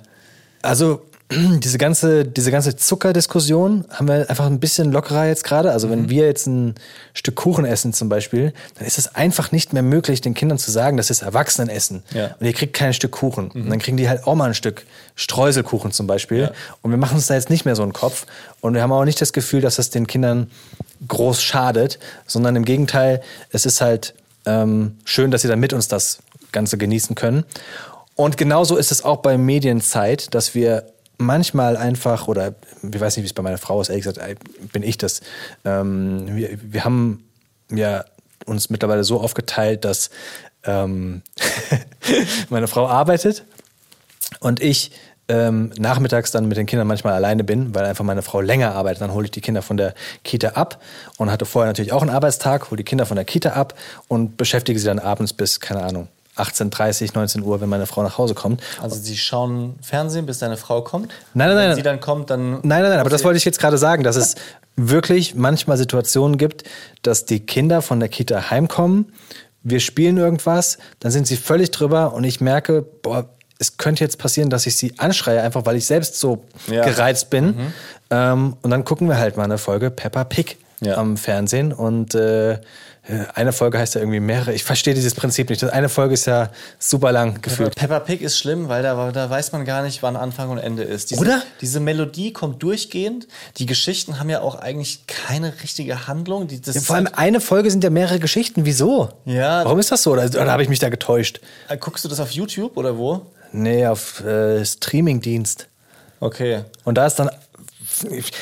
Also diese ganze, diese ganze Zuckerdiskussion haben wir einfach ein bisschen lockerer jetzt gerade. Also wenn wir jetzt ein Stück Kuchen essen zum Beispiel, dann ist es einfach nicht mehr möglich, den Kindern zu sagen, das ist Erwachsenenessen. Ja. Und ihr kriegt kein Stück Kuchen. Und dann kriegen die halt auch mal ein Stück Streuselkuchen zum Beispiel. Ja. Und wir machen uns da jetzt nicht mehr so einen Kopf. Und wir haben auch nicht das Gefühl, dass das den Kindern groß schadet, sondern im Gegenteil, es ist halt ähm, schön, dass sie dann mit uns das Ganze genießen können. Und genauso ist es auch bei Medienzeit, dass wir manchmal einfach, oder ich weiß nicht, wie es bei meiner Frau ist, ehrlich gesagt, äh, bin ich das. Ähm, wir, wir haben ja uns mittlerweile so aufgeteilt, dass ähm, meine Frau arbeitet und ich ähm, nachmittags dann mit den Kindern manchmal alleine bin, weil einfach meine Frau länger arbeitet. Dann hole ich die Kinder von der Kita ab und hatte vorher natürlich auch einen Arbeitstag, hole die Kinder von der Kita ab und beschäftige sie dann abends bis, keine Ahnung, 18.30, 19 Uhr, wenn meine Frau nach Hause kommt. Also sie schauen Fernsehen, bis deine Frau kommt? Nein, nein, Wenn nein. sie dann kommt, dann... Nein, nein, nein, aber das wollte ich jetzt gerade sagen, dass es wirklich manchmal Situationen gibt, dass die Kinder von der Kita heimkommen, wir spielen irgendwas, dann sind sie völlig drüber und ich merke, boah, es könnte jetzt passieren, dass ich sie anschreie, einfach weil ich selbst so Ja. gereizt bin. Ähm, und dann gucken wir halt mal eine Folge Peppa Pig Ja. am Fernsehen. Und äh, eine Folge heißt ja irgendwie mehrere. Ich verstehe dieses Prinzip nicht. Eine Folge ist ja super lang gefühlt. Peppa Pig ist schlimm, weil da, da weiß man gar nicht, wann Anfang und Ende ist. Diese, Oder? Diese Melodie kommt durchgehend. Die Geschichten haben ja auch eigentlich keine richtige Handlung. Die, das Ja, vor allem halt- eine Folge sind ja mehrere Geschichten. Wieso? Ja. Warum ist das so? Oder, oder habe ich mich da getäuscht? Äh, Guckst du das auf YouTube oder wo? Nee, auf äh, Streamingdienst. Okay. Und da ist dann.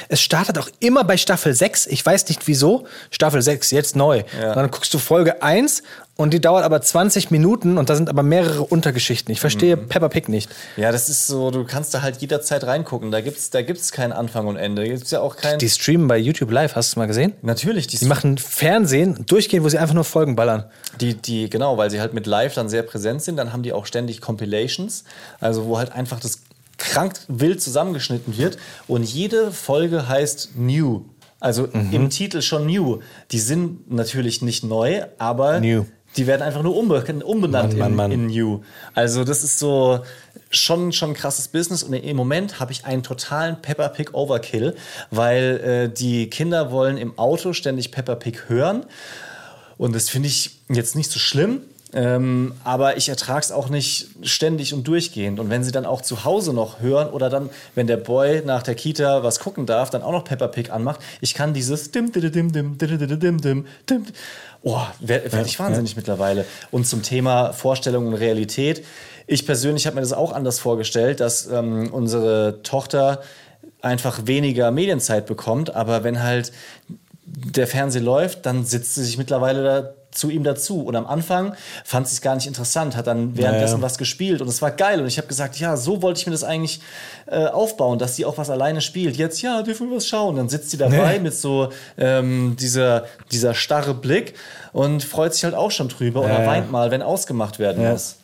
Es startet auch immer bei Staffel 6. Ich weiß nicht wieso. Staffel 6, jetzt neu. Ja. Und dann guckst du Folge 1 und die dauert aber 20 Minuten und da sind aber mehrere Untergeschichten. Ich verstehe Mhm. Peppa Pig nicht. Ja, das ist so, du kannst da halt jederzeit reingucken. Da gibt's, da gibt's keinen Anfang und Ende. Da gibt's ja auch kein. Die streamen bei YouTube Live, hast du es mal gesehen? natürlich, die, Die machen Fernsehen durchgehend, wo sie einfach nur Folgen ballern. Die, die, genau, weil sie halt mit Live dann sehr präsent sind, dann haben die auch ständig Compilations, also wo halt einfach das krank wild zusammengeschnitten wird und jede Folge heißt New. Also Mhm. im Titel schon New. Die sind natürlich nicht neu, aber New. die werden einfach nur umbe umbenannt Mann, in, Mann. in New. Also das ist so schon schon ein krasses Business und im Moment habe ich einen totalen Peppa Pig Overkill, weil äh, die Kinder wollen im Auto ständig Peppa Pig hören und das finde ich jetzt nicht so schlimm. Ähm, aber ich ertrage es auch nicht ständig und durchgehend. Und wenn sie dann auch zu Hause noch hören oder dann, wenn der Boy nach der Kita was gucken darf, dann auch noch Peppa Pig anmacht, ich kann dieses dim, dim, dim, dim, dim, dim, dim, dim, dim. Oh, werde werd ich wahnsinnig mittlerweile. Und zum Thema Vorstellung und Realität. Ich persönlich habe mir das auch anders vorgestellt, dass ähm, unsere Tochter einfach weniger Medienzeit bekommt. Aber wenn halt der Fernseher läuft, dann sitzt sie sich mittlerweile da zu ihm dazu. Und am Anfang fand sie es gar nicht interessant, hat dann währenddessen Ja, ja. was gespielt und es war geil. Und ich habe gesagt, ja, so wollte ich mir das eigentlich äh, aufbauen, dass sie auch was alleine spielt. Jetzt, ja, dürfen wir was schauen. Dann sitzt sie dabei Nee. mit so ähm, dieser, dieser starre Blick und freut sich halt auch schon drüber oder Ja, ja. weint mal, wenn ausgemacht werden Ja. muss.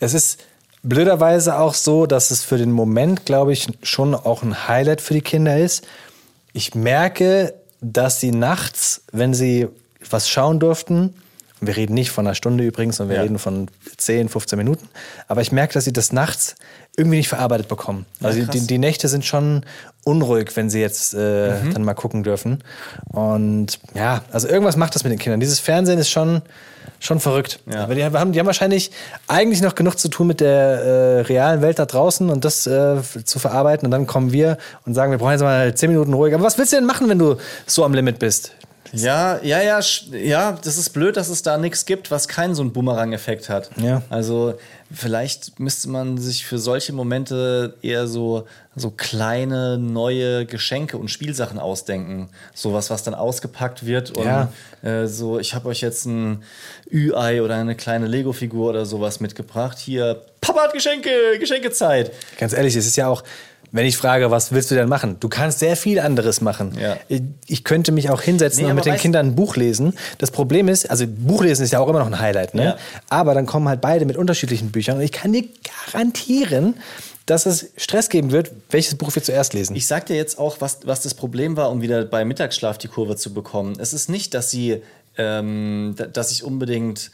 Es ist blöderweise auch so, dass es für den Moment, glaube ich, schon auch ein Highlight für die Kinder ist. Ich merke, dass sie nachts, wenn sie was schauen durften, wir reden nicht von einer Stunde übrigens, sondern wir Ja. reden von 10, 15 Minuten, aber ich merke, dass sie das nachts irgendwie nicht verarbeitet bekommen. Also krass. die, die Nächte sind schon unruhig, wenn sie jetzt äh, dann mal gucken dürfen. Und ja, also irgendwas macht das mit den Kindern. Dieses Fernsehen ist schon, schon verrückt. Ja. Aber die haben, die haben wahrscheinlich eigentlich noch genug zu tun mit der äh, realen Welt da draußen und das äh, zu verarbeiten. Und dann kommen wir und sagen, wir brauchen jetzt mal 10 Minuten ruhig. Aber was willst du denn machen, wenn du so am Limit bist? Ja, ja, ja, ja, das ist blöd, dass es da nichts gibt, was keinen so einen Boomerang-Effekt hat. Ja. Also vielleicht müsste man sich für solche Momente eher so, so kleine neue Geschenke und Spielsachen ausdenken. Sowas, was dann ausgepackt wird und Ja. äh, so, ich habe euch jetzt ein Ü-Ei oder eine kleine Lego-Figur oder sowas mitgebracht. Hier, Papa hat Geschenke, Geschenkezeit. Ganz ehrlich, es ist ja auch, wenn ich frage, was willst du denn machen? Du kannst sehr viel anderes machen. Ja. Ich, ich könnte mich auch hinsetzen Nee, und mit den Kindern ein Buch lesen. Das Problem ist, also Buchlesen ist ja auch immer noch ein Highlight, ne? Ja. Aber dann kommen halt beide mit unterschiedlichen Büchern und ich kann dir garantieren, dass es Stress geben wird, welches Buch wir zuerst lesen. Ich sag dir jetzt auch, was, was das Problem war, um wieder bei Mittagsschlaf die Kurve zu bekommen. Es ist nicht, dass sie, ähm, da- dass ich unbedingt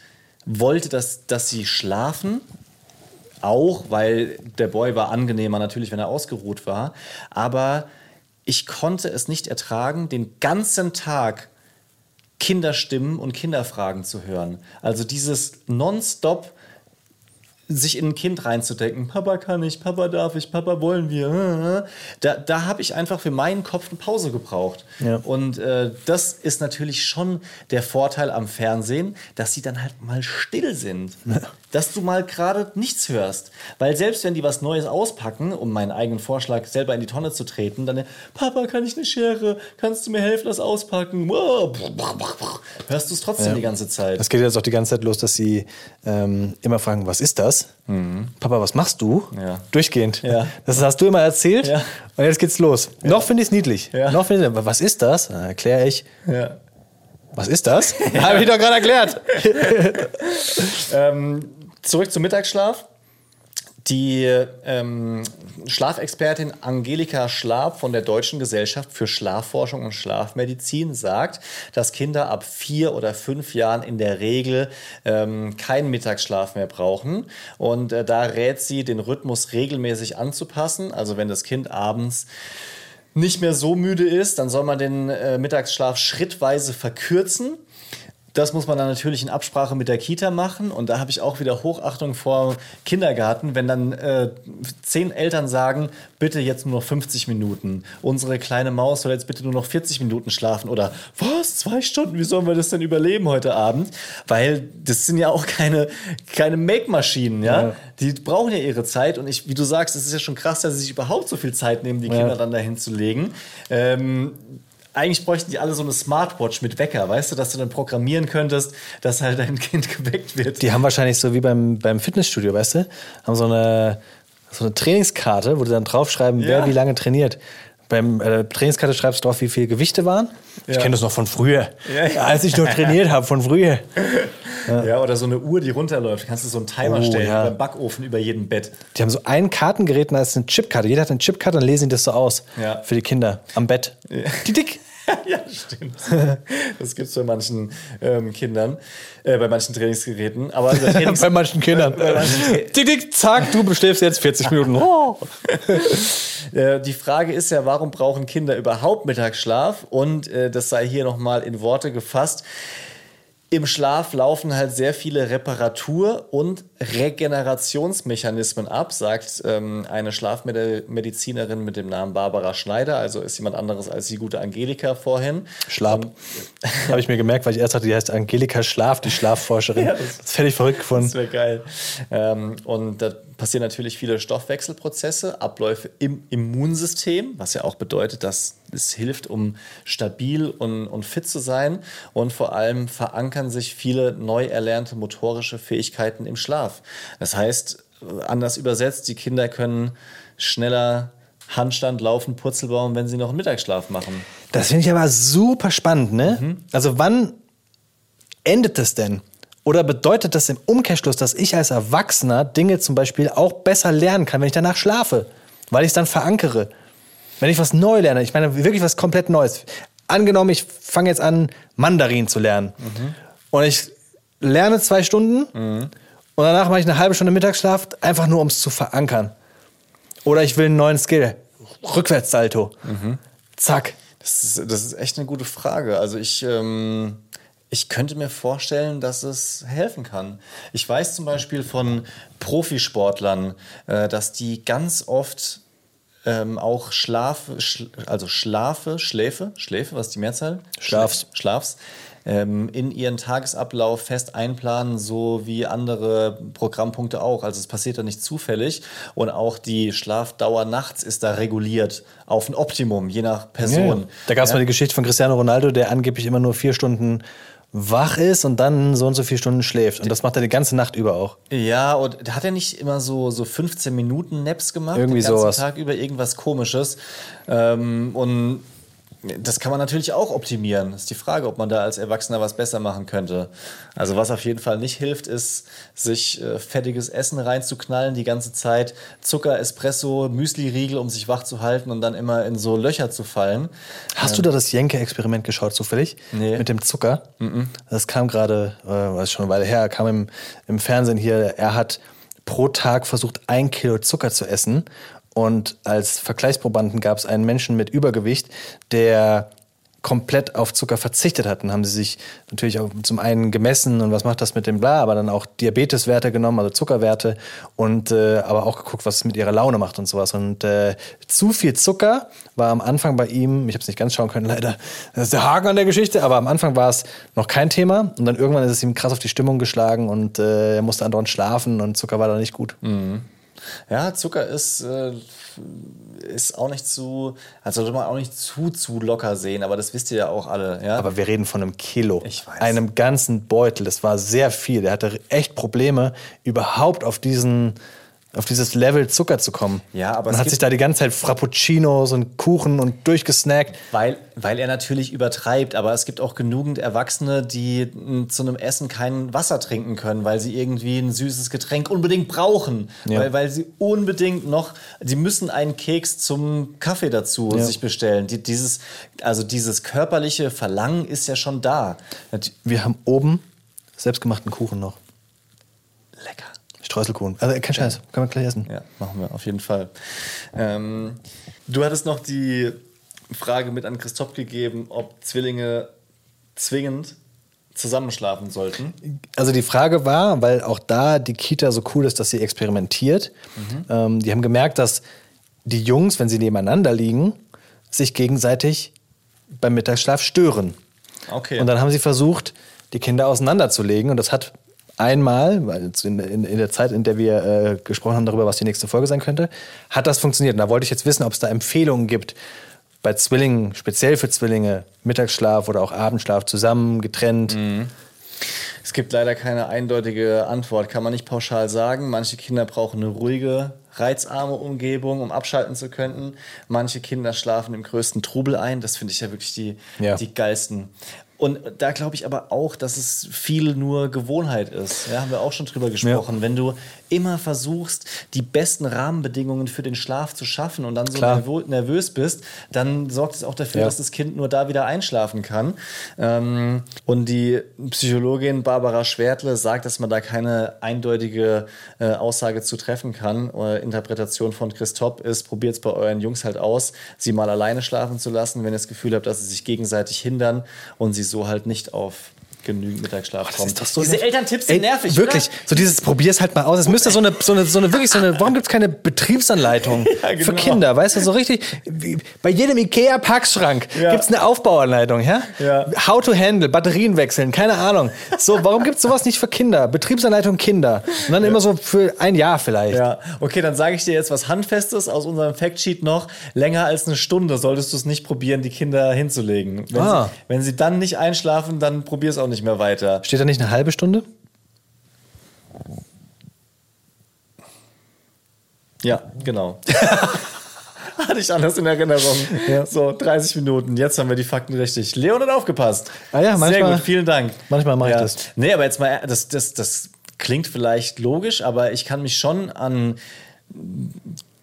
wollte, dass, dass sie schlafen. Auch, weil der Boy war angenehmer natürlich, wenn er ausgeruht war. Aber ich konnte es nicht ertragen, den ganzen Tag Kinderstimmen und Kinderfragen zu hören. Also dieses nonstop sich in ein Kind reinzudenken, Papa kann ich, Papa darf ich, Papa wollen wir. Da, da habe ich einfach für meinen Kopf eine Pause gebraucht. Ja. Und äh, das ist natürlich schon der Vorteil am Fernsehen, dass sie dann halt mal still sind. Dass du mal gerade nichts hörst. Weil selbst wenn die was Neues auspacken, um meinen eigenen Vorschlag selber in die Tonne zu treten, dann, Papa, kann ich eine Schere? Kannst du mir helfen, das auspacken? Hörst du es trotzdem die ganze Zeit. Das geht jetzt auch die ganze Zeit los, dass sie ähm, immer fragen, was ist das? Papa, was machst du? Mhm. Ja. Durchgehend. Ja. Das hast du immer erzählt Ja. und jetzt geht's los. Noch finde ich es niedlich. Ja. Noch finde ich, was ist das? Dann erkläre ich, ja. was ist das? Habe ich doch gerade erklärt. Ähm, zurück zum Mittagsschlaf. Die ähm, Schlafexpertin Angelika Schlab von der Deutschen Gesellschaft für Schlafforschung und Schlafmedizin sagt, dass Kinder ab vier oder fünf Jahren in der Regel ähm, keinen Mittagsschlaf mehr brauchen. Und äh, da rät sie, den Rhythmus regelmäßig anzupassen. Also wenn das Kind abends nicht mehr so müde ist, dann soll man den äh, Mittagsschlaf schrittweise verkürzen. Das muss man dann natürlich in Absprache mit der Kita machen. Und da habe ich auch wieder Hochachtung vor Kindergarten, wenn dann äh, zehn Eltern sagen, bitte jetzt nur noch 50 Minuten. Unsere kleine Maus soll jetzt bitte nur noch 40 Minuten schlafen. Oder was? Zwei Stunden? Wie sollen wir das denn überleben heute Abend? Weil das sind ja auch keine, keine Make-Maschinen, ja? Ja. Die brauchen ja ihre Zeit. Und ich, wie du sagst, es ist ja schon krass, dass sie sich überhaupt so viel Zeit nehmen, die Kinder dann dahin zu legen. Ähm, eigentlich bräuchten die alle so eine Smartwatch mit Wecker, weißt du, dass du dann programmieren könntest, dass halt dein Kind geweckt wird. Die haben wahrscheinlich so wie beim, beim Fitnessstudio, weißt du? Haben so eine, so eine Trainingskarte, wo du dann draufschreiben, Ja. wer wie lange trainiert. Beim äh, Trainingskarte schreibst du drauf, wie viele Gewichte waren. Ich Ja. kenne das noch von früher. Ja, ja. Als ich noch trainiert habe, von früher. Ja. oder so eine Uhr, die runterläuft. Kannst du so einen Timer Oh, stellen ja. beim Backofen über jedem Bett. Die haben so ein Kartengerät und da ist eine Chipkarte. Jeder hat eine Chipkarte, dann lesen die das so aus. Ja. Für die Kinder. Am Bett. Die dick. ja, stimmt. Das gibt's bei manchen ähm, Kindern, äh, bei manchen Trainingsgeräten. Aber Trainings Bei manchen Kindern. Bei manchen- Dick, dick, zack, du beschläfst jetzt 40 Minuten. Oh. Äh, die Frage ist ja, warum brauchen Kinder überhaupt Mittagsschlaf? Und äh, das sei hier nochmal in Worte gefasst. Im Schlaf laufen halt sehr viele Reparatur- und Regenerationsmechanismen ab, sagt ähm, eine Schlafmedizinerin mit dem Namen Barbara Schneider. Also ist jemand anderes als die gute Angelika vorhin. Schlaf. Habe ich mir gemerkt, weil ich erst hatte, die heißt Angelika Schlaf, die Schlafforscherin. Ja, das, das- das fände ich verrückt gefunden. Das wäre geil. Ähm, und da passieren natürlich viele Stoffwechselprozesse, Abläufe im Immunsystem, was ja auch bedeutet, dass es hilft, um stabil und, und fit zu sein. Und vor allem verankern sich viele neu erlernte motorische Fähigkeiten im Schlaf. Das heißt, anders übersetzt, die Kinder können schneller Handstand laufen, Purzel bauen, wenn sie noch einen Mittagsschlaf machen. Das finde ich aber super spannend, ne? Also wann endet das denn? Oder bedeutet das im Umkehrschluss, dass ich als Erwachsener Dinge zum Beispiel auch besser lernen kann, wenn ich danach schlafe? Weil ich es dann verankere. Wenn ich was neu lerne, ich meine wirklich was komplett Neues. Angenommen, ich fange jetzt an, Mandarin zu lernen. Und ich lerne zwei Stunden und danach mache ich eine halbe Stunde Mittagsschlaf, einfach nur um es zu verankern. Oder ich will einen neuen Skill. Rückwärtssalto. Zack. Das ist, das ist echt eine gute Frage. Also ich, ähm, ich könnte mir vorstellen, dass es helfen kann. Ich weiß zum Beispiel von Profisportlern, äh, dass die ganz oft ähm, auch Schlaf, schl also Schlafe, Schläfe, Schläfe, was ist die Mehrzahl? Schlafs. Schlaf- Schlafs. Ähm, in ihren Tagesablauf fest einplanen, so wie andere Programmpunkte auch. Also es passiert da nicht zufällig. Und auch die Schlafdauer nachts ist da reguliert auf ein Optimum, je nach Person. Da gab es Ja. mal die Geschichte von Cristiano Ronaldo, der angeblich immer nur vier Stunden wach ist und dann so und so viele Stunden schläft. Und das macht er die ganze Nacht über auch. Ja, und hat er nicht immer so, so 15 Minuten Naps gemacht? Irgendwie den ganzen sowas. Tag über irgendwas komisches. Ähm, und das kann man natürlich auch optimieren. Das ist die Frage, ob man da als Erwachsener was besser machen könnte. Also was auf jeden Fall nicht hilft, ist, sich äh, fettiges Essen reinzuknallen die ganze Zeit. Zucker, Espresso, Müsli-Riegel, um sich wach zu halten und dann immer in so Löcher zu fallen. Hast du da das Jenke-Experiment geschaut, zufällig? Nee. Mit dem Zucker? Das kam gerade, äh, was ist schon eine Weile her, kam im, im Fernsehen hier. Er hat pro Tag versucht, ein Kilo Zucker zu essen. Und als Vergleichsprobanden gab es einen Menschen mit Übergewicht, der komplett auf Zucker verzichtet hatten, haben sie sich natürlich auch zum einen gemessen und was macht das mit dem Bla, aber dann auch Diabeteswerte genommen, also Zuckerwerte und äh, aber auch geguckt, was es mit ihrer Laune macht und sowas. Und äh, zu viel Zucker war am Anfang bei ihm, ich habe es nicht ganz schauen können, leider, das ist der Haken an der Geschichte, aber am Anfang war es noch kein Thema und dann irgendwann ist es ihm krass auf die Stimmung geschlagen und äh, er musste andauernd schlafen und Zucker war da nicht gut. Ja, Zucker ist, äh, ist auch nicht zu, also sollte man auch nicht zu, zu locker sehen, aber das wisst ihr ja auch alle. Ja? Aber wir reden von einem Kilo. Ich weiß. Einem ganzen Beutel. Das war sehr viel. Der hatte echt Probleme, überhaupt auf diesen auf dieses Level Zucker zu kommen. Ja, aber Man hat sich da die ganze Zeit Frappuccinos und Kuchen und durchgesnackt. Weil, weil er natürlich übertreibt, aber es gibt auch genügend Erwachsene, die m, zu einem Essen kein Wasser trinken können, weil sie irgendwie ein süßes Getränk unbedingt brauchen. Ja. Weil, weil sie unbedingt noch, sie müssen einen Keks zum Kaffee dazu Ja. sich bestellen. Die, dieses, also dieses körperliche Verlangen ist ja schon da. Wir haben oben selbstgemachten Kuchen noch. Lecker. Streuselkuchen. Also kein Scheiß, kann man gleich essen. Ja, machen wir auf jeden Fall. Ähm, du hattest noch die Frage mit an Christoph gegeben, ob Zwillinge zwingend zusammenschlafen sollten. Also die Frage war, weil auch da die Kita so cool ist, dass sie experimentiert. Ähm, die haben gemerkt, dass die Jungs, wenn sie nebeneinander liegen, sich gegenseitig beim Mittagsschlaf stören. Okay. Und dann haben sie versucht, die Kinder auseinanderzulegen. Und das hat einmal, weil in, in, in der Zeit, in der wir äh, gesprochen haben darüber, was die nächste Folge sein könnte, hat das funktioniert. Und da wollte ich jetzt wissen, ob es da Empfehlungen gibt, bei Zwillingen, speziell für Zwillinge, Mittagsschlaf oder auch Abendschlaf zusammen, getrennt. Es gibt leider keine eindeutige Antwort, kann man nicht pauschal sagen. Manche Kinder brauchen eine ruhige, reizarme Umgebung, um abschalten zu können. Manche Kinder schlafen im größten Trubel ein. Das finde ich ja wirklich die, Ja. die geilsten. Und da glaube ich aber auch, dass es viel nur Gewohnheit ist. Ja, haben wir auch schon drüber gesprochen. Wenn du immer versuchst, die besten Rahmenbedingungen für den Schlaf zu schaffen und dann so nervö nervös bist, dann sorgt es auch dafür, Ja. dass das Kind nur da wieder einschlafen kann. Ähm, und die Psychologin Barbara Schwertle sagt, dass man da keine eindeutige äh, Aussage zu treffen kann. Äh, Interpretation von Christoph ist, probiert es bei euren Jungs halt aus, sie mal alleine schlafen zu lassen, wenn ihr das Gefühl habt, dass sie sich gegenseitig hindern und sie so halt nicht auf genügend Mittagsschlaf ist doch so Diese. Elterntipps sind Ey, nervig, Wirklich, Oder? so dieses probier's halt mal aus. Es müsste so eine, so eine, so eine wirklich so eine, warum gibt's keine Betriebsanleitung Ja, genau. für Kinder? Weißt du, so richtig, bei jedem Ikea-Packschrank Ja. gibt's eine Aufbauanleitung, ja? Ja. How to handle, Batterien wechseln, keine Ahnung. So, warum gibt's sowas nicht für Kinder? Betriebsanleitung Kinder. Und dann immer so für ein Jahr vielleicht. Ja, okay, dann sage ich dir jetzt was Handfestes aus unserem Factsheet noch. Länger als eine Stunde solltest du es nicht probieren, die Kinder hinzulegen. Wenn, Ah. sie, wenn sie dann nicht einschlafen, dann probier es auch nicht mehr weiter. Steht da nicht eine halbe Stunde? Ja, genau. Hatte ich anders in Erinnerung. So, 30 Minuten. Jetzt haben wir die Fakten richtig. Leon hat aufgepasst. Ah ja, Sehr manchmal- gut, vielen Dank. manchmal mache ich ja. das. Nee, aber jetzt mal, das, das, das klingt vielleicht logisch, aber ich kann mich schon an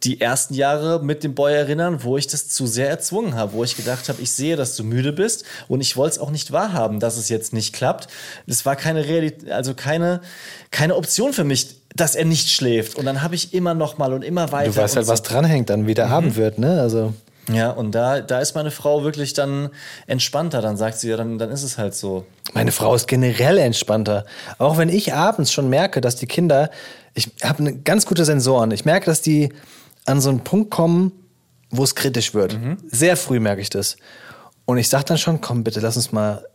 die ersten Jahre mit dem Boy erinnern, wo ich das zu sehr erzwungen habe, wo ich gedacht habe, ich sehe, dass du müde bist und ich wollte es auch nicht wahrhaben, dass es jetzt nicht klappt. Es war keine Realität, also keine, keine Option für mich, dass er nicht schläft. Und dann habe ich immer noch mal und immer weiter. Du weißt halt, so was dranhängt, dann wie der Mhm. Abend wird, ne? Also. ja, und da, da ist meine Frau wirklich dann entspannter. Dann sagt sie, ja, dann, dann ist es halt so. Meine Frau ist generell entspannter. Auch wenn ich abends schon merke, dass die Kinder, ich habe eine ganz gute Sensoren. Ich merke, dass die an so einen Punkt kommen, wo es kritisch wird. Sehr früh merke ich das. Und ich sage dann schon, komm bitte, lass uns mal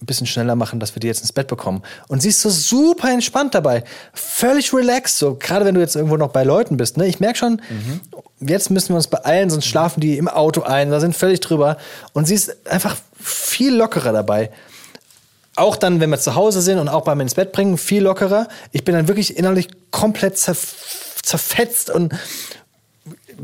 ein bisschen schneller machen, dass wir die jetzt ins Bett bekommen. Und sie ist so super entspannt dabei. Völlig relaxed. So, gerade wenn du jetzt irgendwo noch bei Leuten bist. Ne? Ich merke schon, jetzt müssen wir uns beeilen, sonst schlafen die im Auto ein, da sind völlig drüber. Und sie ist einfach viel lockerer dabei auch dann, wenn wir zu Hause sind und auch beim ins Bett bringen, viel lockerer. Ich bin dann wirklich innerlich komplett zerf zerfetzt und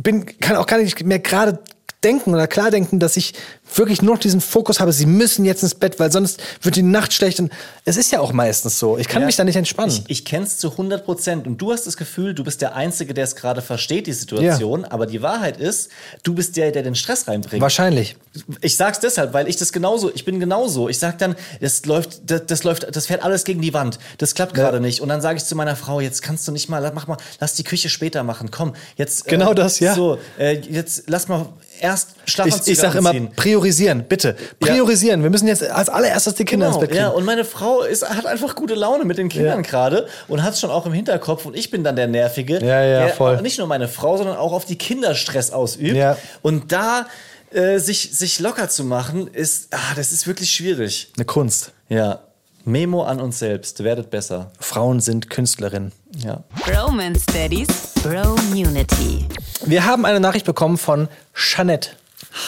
bin, kann auch gar nicht mehr gerade denken oder klar denken, dass ich wirklich nur noch diesen Fokus habe, sie müssen jetzt ins Bett, weil sonst wird die Nacht schlecht. Und es ist ja auch meistens so. Ich kann Ja. mich da nicht entspannen. Ich, ich kenne es zu 100 Prozent. Und du hast das Gefühl, du bist der Einzige, der es gerade versteht, die Situation. Aber die Wahrheit ist, du bist der, der den Stress reinbringt. Wahrscheinlich. Ich sag's deshalb, weil ich das genauso, ich bin genauso. Ich sag dann, das läuft, das, das läuft, das fährt alles gegen die Wand. Das klappt gerade nicht. Und dann sage ich zu meiner Frau, jetzt kannst du nicht mal, mach mal, lass die Küche später machen. Komm, jetzt. Genau das, ja. So, äh, jetzt lass mal erst Ich, Schlafanzüge ich sag immer, anziehen. priorisieren, bitte. Priorisieren. Wir müssen jetzt als allererstes die Kinder ins Bett kriegen. Genau, Ja, und meine Frau ist, hat einfach gute Laune mit den Kindern Ja. gerade und hat es schon auch im Hinterkopf und ich bin dann der Nervige, Ja, ja, der voll. nicht nur meine Frau, sondern auch auf die Kinder Stress ausübt. Ja. Und da äh, sich, sich locker zu machen, ist, ah, das ist wirklich schwierig. Eine Kunst. Ja. Memo an uns selbst, werdet besser. Frauen sind Künstlerinnen. Ja. Bromance Daddies Bro Unity. Wir haben eine Nachricht bekommen von Jeanette.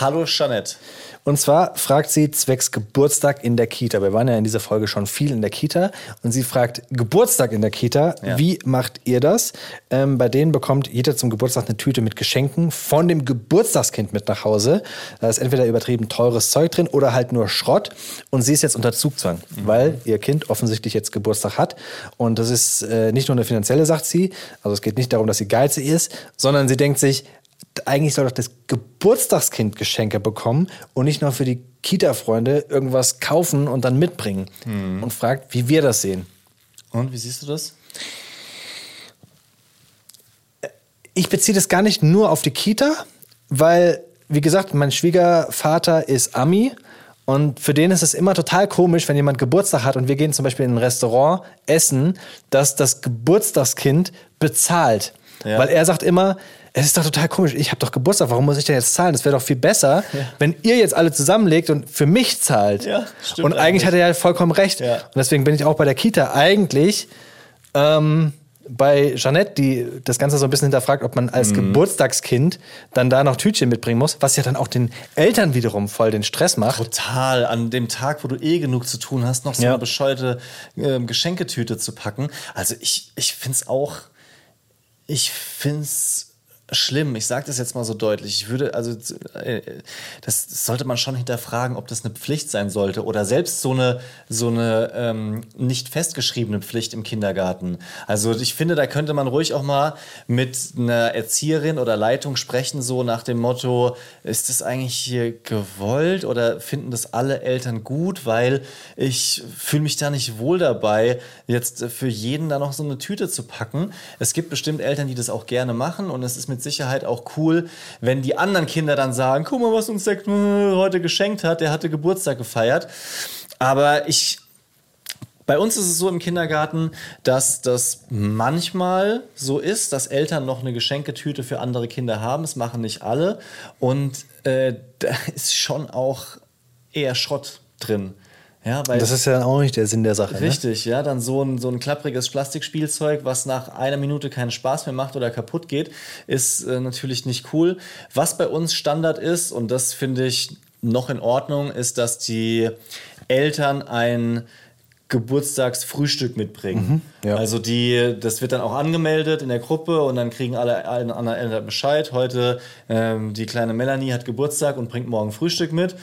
Hallo Jeanette. Und zwar fragt sie zwecks Geburtstag in der Kita. Wir waren ja in dieser Folge schon viel in der Kita. Und sie fragt, Geburtstag in der Kita, Ja. wie macht ihr das? Ähm, bei denen bekommt jeder zum Geburtstag eine Tüte mit Geschenken von dem Geburtstagskind mit nach Hause. Da ist entweder übertrieben teures Zeug drin oder halt nur Schrott. Und sie ist jetzt unter Zugzwang, weil ihr Kind offensichtlich jetzt Geburtstag hat. Und das ist äh, nicht nur eine finanzielle, sagt sie. Also es geht nicht darum, dass sie geizig ist, sondern sie denkt sich, eigentlich soll doch das Geburtstagskind Geschenke bekommen und nicht nur für die Kita-Freunde irgendwas kaufen und dann mitbringen. Und fragt, wie wir das sehen. Und wie siehst du das? Ich beziehe das gar nicht nur auf die Kita, weil wie gesagt, mein Schwiegervater ist Ami. Und für den ist es immer total komisch, wenn jemand Geburtstag hat und wir gehen zum Beispiel in ein Restaurant essen, dass das Geburtstagskind bezahlt. Ja. Weil er sagt immer, es ist doch total komisch, ich habe doch Geburtstag, warum muss ich denn jetzt zahlen? Das wäre doch viel besser, wenn ihr jetzt alle zusammenlegt und für mich zahlt. Ja, stimmt und eigentlich eigentlich. hat er ja vollkommen recht. Ja. Und deswegen bin ich auch bei der Kita eigentlich ähm, bei Jeanette, die das Ganze so ein bisschen hinterfragt, ob man Mhm. als Geburtstagskind dann da noch Tütchen mitbringen muss, was ja dann auch den Eltern wiederum voll den Stress macht. Total. An dem Tag, wo du eh genug zu tun hast, noch so Ja. eine bescheuerte ähm, Geschenketüte zu packen. Also ich, ich finde es auch, ich finde es schlimm. Ich sage das jetzt mal so deutlich. Ich würde, also äh, das, sollte man schon hinterfragen, ob das eine Pflicht sein sollte oder selbst so eine, so eine ähm, nicht festgeschriebene Pflicht im Kindergarten. Also ich finde, da könnte man ruhig auch mal mit einer Erzieherin oder Leitung sprechen, so nach dem Motto, ist das eigentlich hier gewollt oder finden das alle Eltern gut, weil ich fühle mich da nicht wohl dabei, jetzt für jeden da noch so eine Tüte zu packen. Es gibt bestimmt Eltern, die das auch gerne machen und es ist mit Sicherheit auch cool, wenn die anderen Kinder dann sagen, guck mal, was uns der Knudel heute geschenkt hat, der hatte Geburtstag gefeiert. Aber ich bei uns ist es so im Kindergarten, dass das manchmal so ist, dass Eltern noch eine Geschenketüte für andere Kinder haben. Es machen nicht alle. Und äh, da ist schon auch eher Schrott drin. Ja, weil Das ist ja auch nicht der Sinn der Sache. Ne? Richtig, ja, dann so ein, so ein klappriges Plastikspielzeug, was nach einer Minute keinen Spaß mehr macht oder kaputt geht, ist äh, natürlich nicht cool. Was bei uns Standard ist, und das finde ich noch in Ordnung, ist, dass die Eltern ein Geburtstagsfrühstück mitbringen. ja. Also die, das wird dann auch angemeldet in der Gruppe und dann kriegen alle, alle anderen Eltern Bescheid. Heute ähm, die kleine Melanie hat Geburtstag und bringt morgen Frühstück mit.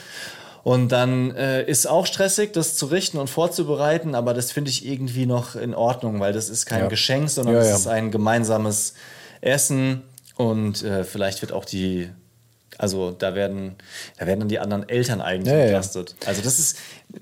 Und dann äh, ist auch stressig, das zu richten und vorzubereiten, aber das finde ich irgendwie noch in Ordnung, weil das ist kein Ja. Geschenk, sondern Ja, es ja. ist ein gemeinsames Essen und äh, vielleicht wird auch die, also da werden, da werden dann die anderen Eltern eigentlich Ja, ja, ja. entlastet. Also das ist,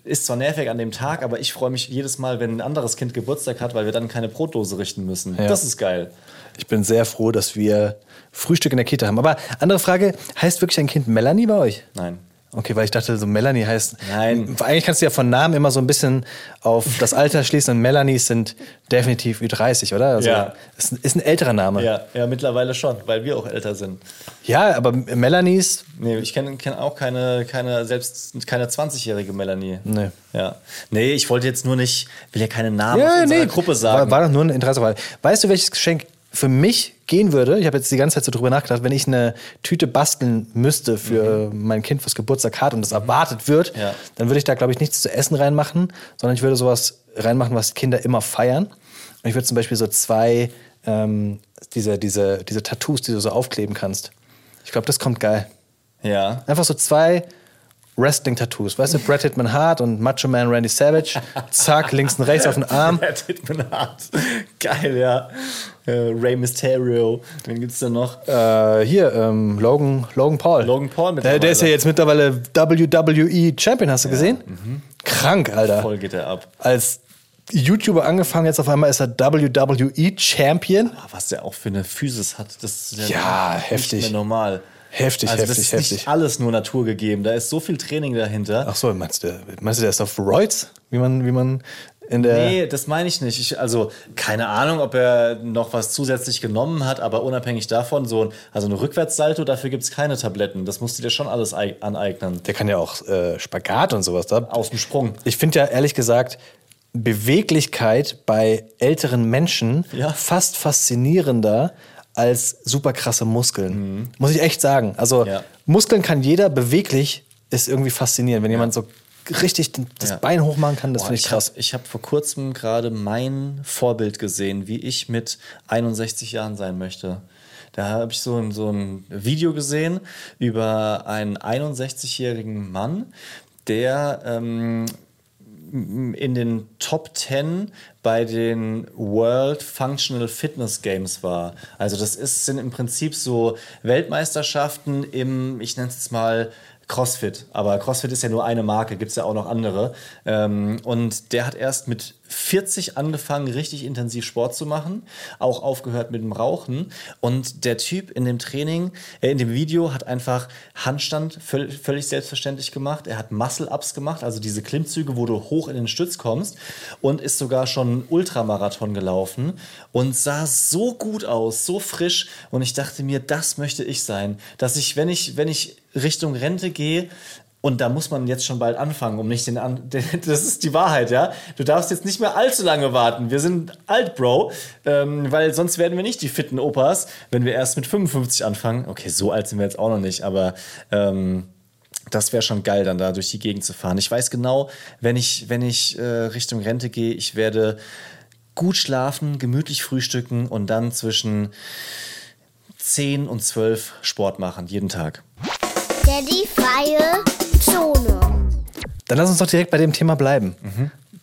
ist zwar nervig an dem Tag, aber ich freue mich jedes Mal, wenn ein anderes Kind Geburtstag hat, weil wir dann keine Brotdose richten müssen. Ja. Das ist geil. Ich bin sehr froh, dass wir Frühstück in der Kita haben. Aber andere Frage, heißt wirklich ein Kind Melanie bei euch? Nein. Okay, weil ich dachte, so Melanie heißt. Nein. Eigentlich kannst du ja von Namen immer so ein bisschen auf das Alter schließen und Melanies sind definitiv Ü30, oder? Also Ja. Ist, ein- ist ein älterer Name. Ja, ja, mittlerweile schon, weil wir auch älter sind. Ja, aber Melanies, Nee, ich kenne kenn auch keine, keine, selbst keine 20-jährige Melanie. Nee. Ja. Nee, ich wollte jetzt nur nicht, will ja keine Namen aus unserer Gruppe sagen. War, war doch nur ein Interessefall. Weißt du, welches Geschenk für mich gehen würde? Ich habe jetzt die ganze Zeit so drüber nachgedacht, wenn ich eine Tüte basteln müsste für mein Kind, was Geburtstag hat und das erwartet wird, Mhm. Ja. dann würde ich da, glaube ich, nichts zu essen reinmachen, sondern ich würde sowas reinmachen, was Kinder immer feiern. Und ich würde zum Beispiel so zwei, ähm, diese, diese, diese Tattoos, die du so aufkleben kannst. Ich glaube, das kommt geil. ja. Einfach so zwei Wrestling-Tattoos. Weißt du, Bret Hitman Hart und Macho Man Randy Savage. Zack, links und rechts auf den Arm. Brad Hitman Hart. Geil, ja. Äh, Rey Mysterio. Wen gibt's denn noch? Äh, hier, ähm, Logan, Logan Paul. Logan Paul der, der ist ja mittlerweile. jetzt mittlerweile WWE-Champion, hast du gesehen? Krank, Alter. Voll geht er ab. Als YouTuber angefangen, jetzt auf einmal ist er WWE-Champion. Ah, Was der auch für eine Physis hat, das ist Ja, nicht heftig. mehr normal. Heftig, also heftig, das ist heftig. nicht alles nur naturgegeben. Da ist so viel Training dahinter. Ach so, meinst du, meinst du, der ist auf Roids? Wie man, wie man in der. Nee, das meine ich nicht. Ich, also keine Ahnung, ob er noch was zusätzlich genommen hat, aber unabhängig davon, so ein, also eine Rückwärtssalto, dafür gibt es keine Tabletten. Das musst du dir schon alles ei- aneignen. Der kann ja auch äh, Spagat und sowas da. Aus dem Sprung. Ich finde ja ehrlich gesagt Beweglichkeit bei älteren Menschen Ja. fast faszinierender als super krasse Muskeln. Muss ich echt sagen. Also Mhm. Ja. Muskeln kann jeder, beweglich ist irgendwie faszinierend. Wenn jemand so richtig das Ja. Bein hochmachen kann, das finde ich krass. Hab, ich habe vor kurzem gerade mein Vorbild gesehen, wie ich mit 61 Jahren sein möchte. Da habe ich so ein, so ein Video gesehen über einen 61-jährigen Mann, der ähm, in den Top 10 bei den World Functional Fitness Games war. Also das ist, sind im Prinzip so Weltmeisterschaften im, ich nenne es jetzt mal, CrossFit. Aber CrossFit ist ja nur eine Marke, gibt es ja auch noch andere. Ähm, und der hat erst mit 40 angefangen, richtig intensiv Sport zu machen, auch aufgehört mit dem Rauchen. Und der Typ in dem Training, äh, in dem Video hat einfach Handstand völ völlig selbstverständlich gemacht. Er hat Muscle-Ups gemacht, also diese Klimmzüge, wo du hoch in den Stütz kommst und ist sogar schon Ultramarathon gelaufen und sah so gut aus, so frisch. Und ich dachte mir, das möchte ich sein, dass ich, wenn ich, wenn ich Richtung Rente gehe, und da muss man jetzt schon bald anfangen, um nicht den an. Das ist die Wahrheit, ja. Du darfst jetzt nicht mehr allzu lange warten. Wir sind alt, Bro. Ähm, weil sonst werden wir nicht die fitten Opas, wenn wir erst mit 55 anfangen. Okay, so alt sind wir jetzt auch noch nicht, aber ähm, das wäre schon geil, dann da durch die Gegend zu fahren. Ich weiß genau, wenn ich, wenn ich äh, Richtung Rente gehe, ich werde gut schlafen, gemütlich frühstücken und dann zwischen 10 und 12 Sport machen, jeden Tag. Daddy freie. Dann lass uns doch direkt bei dem Thema bleiben.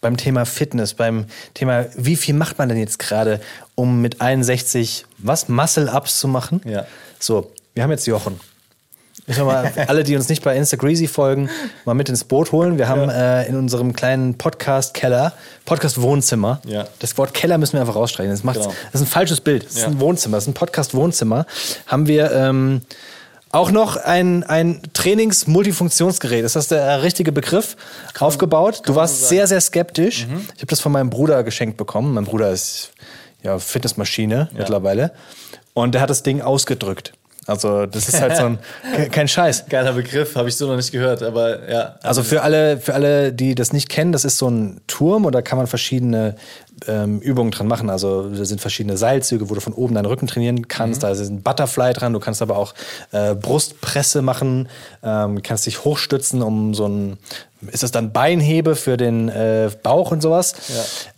Beim Thema Fitness, beim Thema, wie viel macht man denn jetzt gerade, um mit 61 was? Muscle-Ups zu machen? Ja. So, wir haben jetzt Jochen. Müssen wir mal alle, die uns nicht bei Instagreasy folgen, mal mit ins Boot holen. Wir haben äh, in unserem kleinen Podcast-Keller, Podcast-Wohnzimmer. Ja. Das Wort Keller müssen wir einfach rausstreichen. Das, Genau. das ist ein falsches Bild. Das ist Ja. ein Wohnzimmer, das ist ein Podcast-Wohnzimmer. Haben wir ähm, auch noch ein, ein Trainings-Multifunktionsgerät. Ist das der richtige Begriff? aufgebaut. Du warst sehr, sehr skeptisch. Mhm. Ich habe das von meinem Bruder geschenkt bekommen. Mein Bruder ist ja Fitnessmaschine mittlerweile. Und der hat das Ding ausgedrückt. Also, das ist halt so ein, ke- kein Scheiß. Geiler Begriff, habe ich so noch nicht gehört, aber ja. Also für alle, für alle, die das nicht kennen, das ist so ein Turm und da kann man verschiedene ähm, Übungen dran machen. Also da sind verschiedene Seilzüge, wo du von oben deinen Rücken trainieren kannst. Da ist ein Butterfly dran. Du kannst aber auch äh, Brustpresse machen, ähm, kannst dich hochstützen, um so ein ist das dann Beinhebe für den äh, Bauch und sowas.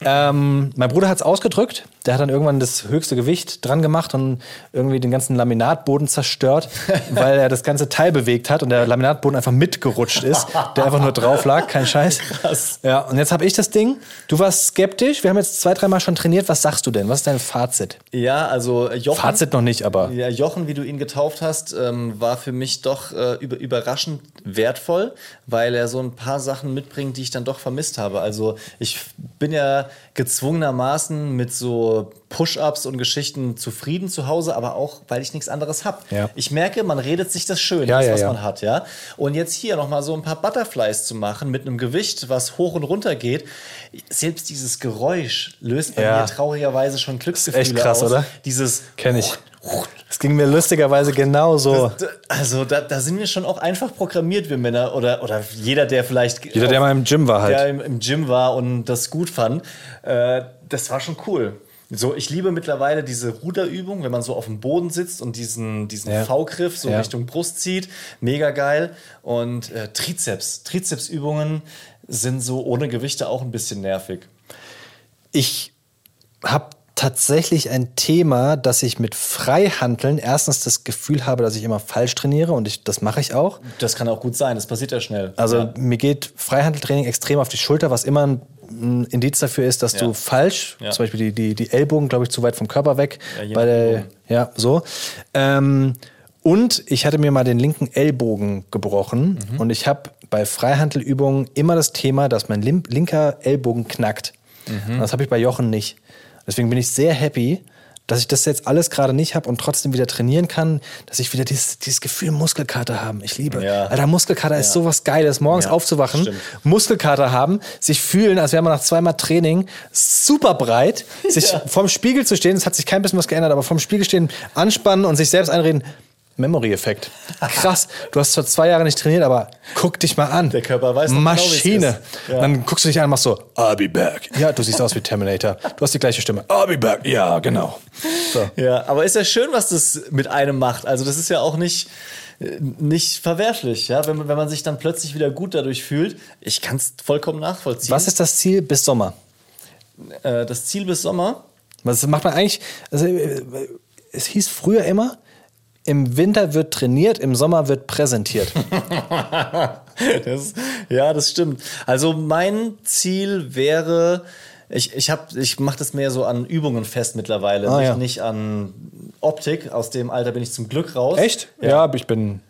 Ähm, mein Bruder hat es ausgedrückt. Der hat dann irgendwann das höchste Gewicht dran gemacht und irgendwie den ganzen Laminatboden zerstört, weil er das ganze Teil bewegt hat und der Laminatboden einfach mitgerutscht ist, der einfach nur drauf lag. Kein Scheiß. Krass. Ja, und jetzt habe ich das Ding. Du warst skeptisch. Wir haben jetzt zwei, dreimal schon trainiert. Was sagst du denn? Was ist dein Fazit? Ja, also Jochen. Fazit noch nicht, aber. Ja, Jochen, wie du ihn getauft hast, ähm, war für mich doch äh, über, überraschend wertvoll, weil er so ein paar Sachen mitbringt, die ich dann doch vermisst habe. Also ich bin ja gezwungenermaßen mit so Push-ups und Geschichten zufrieden zu Hause, aber auch, weil ich nichts anderes habe. Ja. Ich merke, man redet sich das schön, Ja, das, was ja. man hat, ja. Und jetzt hier nochmal so ein paar Butterflies zu machen mit einem Gewicht, was hoch und runter geht. Selbst dieses Geräusch löst bei mir traurigerweise schon Glücksgefühle echt krass, aus. oder? Dieses Kenn ich. Es ging mir lustigerweise genauso. D- Also da, da sind wir schon auch einfach programmiert, wir Männer. Oder, oder jeder, der vielleicht. Jeder, der mal im Gym war halt. Der im, im Gym war und das gut fand. Äh, das war schon cool. So, ich liebe mittlerweile diese Ruderübung, wenn man so auf dem Boden sitzt und diesen, diesen Ja. V-Griff so Ja. Richtung Brust zieht. Mega geil. Und äh, Trizeps. Trizepsübungen sind so ohne Gewichte auch ein bisschen nervig. Ich habe tatsächlich ein Thema, dass ich mit Freihanteln erstens das Gefühl habe, dass ich immer falsch trainiere und ich, das mache ich auch. Das kann auch gut sein, das passiert ja schnell. Also ja. mir geht Freihandeltraining extrem auf die Schulter, was immer ein, ein Indiz dafür ist, dass Ja. du falsch, Ja. zum Beispiel die, die, die Ellbogen, glaube ich, zu weit vom Körper weg. Ja, bei der, ja, so. Ähm, und ich hatte mir mal den linken Ellbogen gebrochen Mhm. und ich habe bei Freihandelübungen immer das Thema, dass mein linker Ellbogen knackt. Mhm. Das habe ich bei Jochen nicht. Deswegen bin ich sehr happy, dass ich das jetzt alles gerade nicht habe und trotzdem wieder trainieren kann, dass ich wieder dieses, dieses Gefühl Muskelkater haben. Ich liebe. Ja. Alter, Muskelkater ist sowas Geiles, morgens Ja, aufzuwachen, stimmt. Muskelkater haben, sich fühlen, als wäre man nach zweimal Training super breit, sich vorm Spiegel zu stehen, es hat sich kein bisschen was geändert, aber vorm Spiegel stehen, anspannen und sich selbst einreden. Memory-Effekt. Krass. Du hast zwar zwei Jahre nicht trainiert, aber guck dich mal an. Der Körper weiß noch genau, Maschine. ist. Ja. Dann guckst du dich an und machst so, I'll be back. Ja, du siehst aus wie Terminator. Du hast die gleiche Stimme. I'll be back. Ja, genau. So. Ja, aber ist ja schön, was das mit einem macht. Also das ist ja auch nicht, äh, nicht verwerflich, ja, wenn man, wenn man sich dann plötzlich wieder gut dadurch fühlt. Ich kann es vollkommen nachvollziehen. Was ist das Ziel bis Sommer? äh, das Ziel bis Sommer? Was macht man eigentlich? Also, äh, es hieß früher immer, im Winter wird trainiert, im Sommer wird präsentiert. Das, ja, das stimmt. Also mein Ziel wäre, ich, ich, hab- ich mache das mehr so an Übungen fest mittlerweile, Ah, nicht, ja. nicht an Optik. Aus dem Alter bin ich zum Glück raus. Echt? Ja, aber ich bin.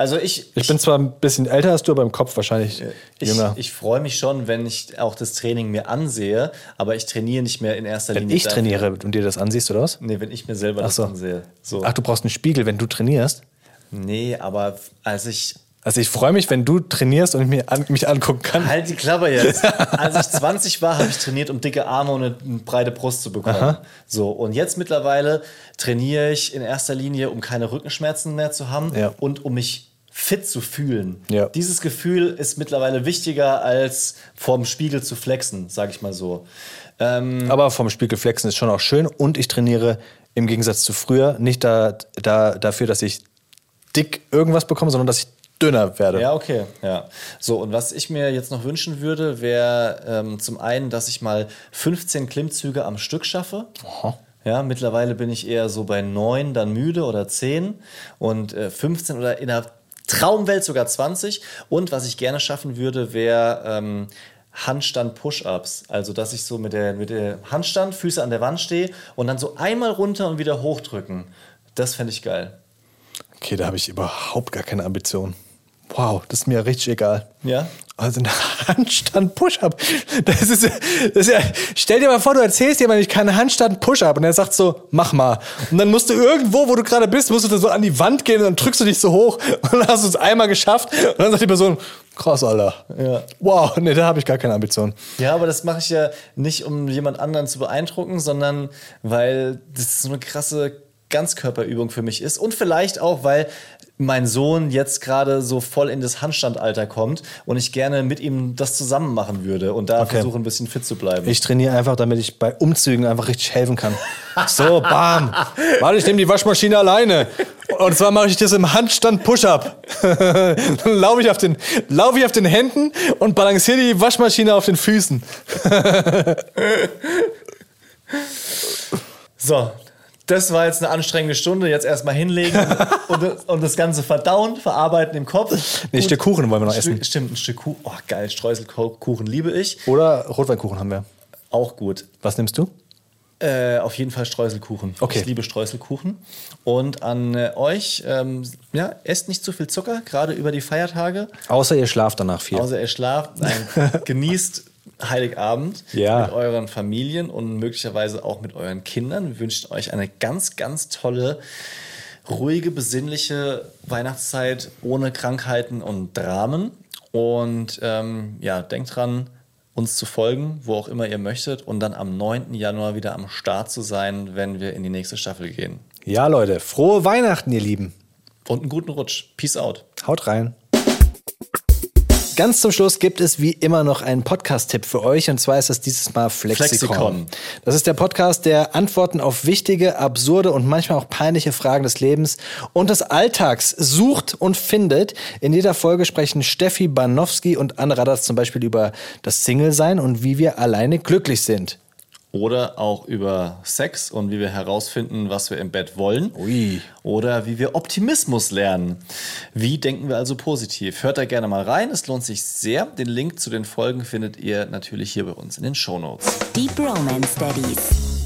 Also ich, Ich bin zwar ein bisschen älter als du, aber im Kopf wahrscheinlich ich, jünger. ich freue mich schon, wenn ich auch das Training mir ansehe, aber ich trainiere nicht mehr in erster wenn Linie. ich dafür. trainiere und dir das ansiehst, oder was? Nee, wenn ich mir selber Ach das so. ansehe. So. Ach, du brauchst einen Spiegel, wenn du trainierst. Nee, aber als ich Also ich freue mich, wenn du trainierst und ich mir an, mich angucken kann. Halt die Klappe jetzt. Als ich 20 war, habe ich trainiert, um dicke Arme und eine, eine breite Brust zu bekommen. So, und jetzt mittlerweile trainiere ich in erster Linie, um keine Rückenschmerzen mehr zu haben Ja. und um mich fit zu fühlen. Ja. Dieses Gefühl ist mittlerweile wichtiger als vorm Spiegel zu flexen, sage ich mal so. Aber vom Spiegel flexen ist schon auch schön und ich trainiere im Gegensatz zu früher nicht da, da, dafür, dass ich dick irgendwas bekomme, sondern dass ich dünner werde. Ja, okay. Ja. So, und was ich mir jetzt noch wünschen würde, wäre ähm, zum einen, dass ich mal 15 Klimmzüge am Stück schaffe. Ja, mittlerweile bin ich eher so bei 9, dann müde oder 10 und äh, 15 oder in der Traumwelt sogar 20. Und was ich gerne schaffen würde, wäre ähm, Handstand-Push-Ups. Also, dass ich so mit der, mit der Handstand, Füße an der Wand stehe und dann so einmal runter und wieder hochdrücken. Das fände ich geil. Okay, da habe ich überhaupt gar keine Ambition. Wow, das ist mir richtig egal. Ja? Also ein Handstand-Push-Up. Das ist, das ist ja, stell dir mal vor, du erzählst jemandem, ich kann einen Handstand-Push-Up und er sagt so, mach mal. Und dann musst du irgendwo, wo du gerade bist, musst du da so an die Wand gehen und dann drückst du dich so hoch und dann hast du es einmal geschafft und dann sagt die Person, krass, Alter. Ja. Wow, nee, da habe ich gar keine Ambition. Ja, aber das mache ich ja nicht, um jemand anderen zu beeindrucken, sondern weil das so eine krasse Ganzkörperübung für mich ist. Und vielleicht auch, weil mein Sohn jetzt gerade so voll in das Handstandalter kommt und ich gerne mit ihm das zusammen machen würde und da Okay. versuche ein bisschen fit zu bleiben. Ich trainiere einfach, damit ich bei Umzügen einfach richtig helfen kann. So, bam. Warte, ich nehme die Waschmaschine alleine. Und zwar mache ich das im Handstand Push-Up. Dann laufe ich, auf den- laufe ich auf den Händen und balanciere die Waschmaschine auf den Füßen. so, das war jetzt eine anstrengende Stunde. Jetzt erstmal hinlegen und, und das Ganze verdauen, verarbeiten im Kopf. Nee, ein Stück Kuchen wollen wir noch essen. Stimmt, ein Stück Kuchen. Oh, geil, Streuselkuchen liebe ich. Oder Rotweinkuchen haben wir. Auch gut. Was nimmst du? Äh, auf jeden Fall Streuselkuchen. Okay. Ich liebe Streuselkuchen. Und an äh, euch, ähm, ja, esst nicht zu viel Zucker, gerade über die Feiertage. Außer ihr schlaft danach viel. Außer ihr schlaft. Nein, genießt Heiligabend Ja. mit euren Familien und möglicherweise auch mit euren Kindern. Wir wünschen euch eine ganz, ganz tolle, ruhige, besinnliche Weihnachtszeit ohne Krankheiten und Dramen. Und ähm, ja, denkt dran, uns zu folgen, wo auch immer ihr möchtet, und dann am 9. Januar wieder am Start zu sein, wenn wir in die nächste Staffel gehen. Ja, Leute, frohe Weihnachten, ihr Lieben. Und einen guten Rutsch. Peace out. Haut rein. Ganz zum Schluss gibt es wie immer noch einen Podcast-Tipp für euch und zwar ist das dieses Mal Flexikon. Flexikon. Das ist der Podcast, der Antworten auf wichtige, absurde und manchmal auch peinliche Fragen des Lebens und des Alltags sucht und findet. In jeder Folge sprechen Steffi Banowski und Anne Radatz zum Beispiel über das Single-Sein und wie wir alleine glücklich sind. Oder auch über Sex und wie wir herausfinden, was wir im Bett wollen. Ui. Oder wie wir Optimismus lernen. Wie denken wir also positiv? Hört da gerne mal rein, es lohnt sich sehr. Den Link zu den Folgen findet ihr natürlich hier bei uns in den Shownotes. Deep Romance Daddies.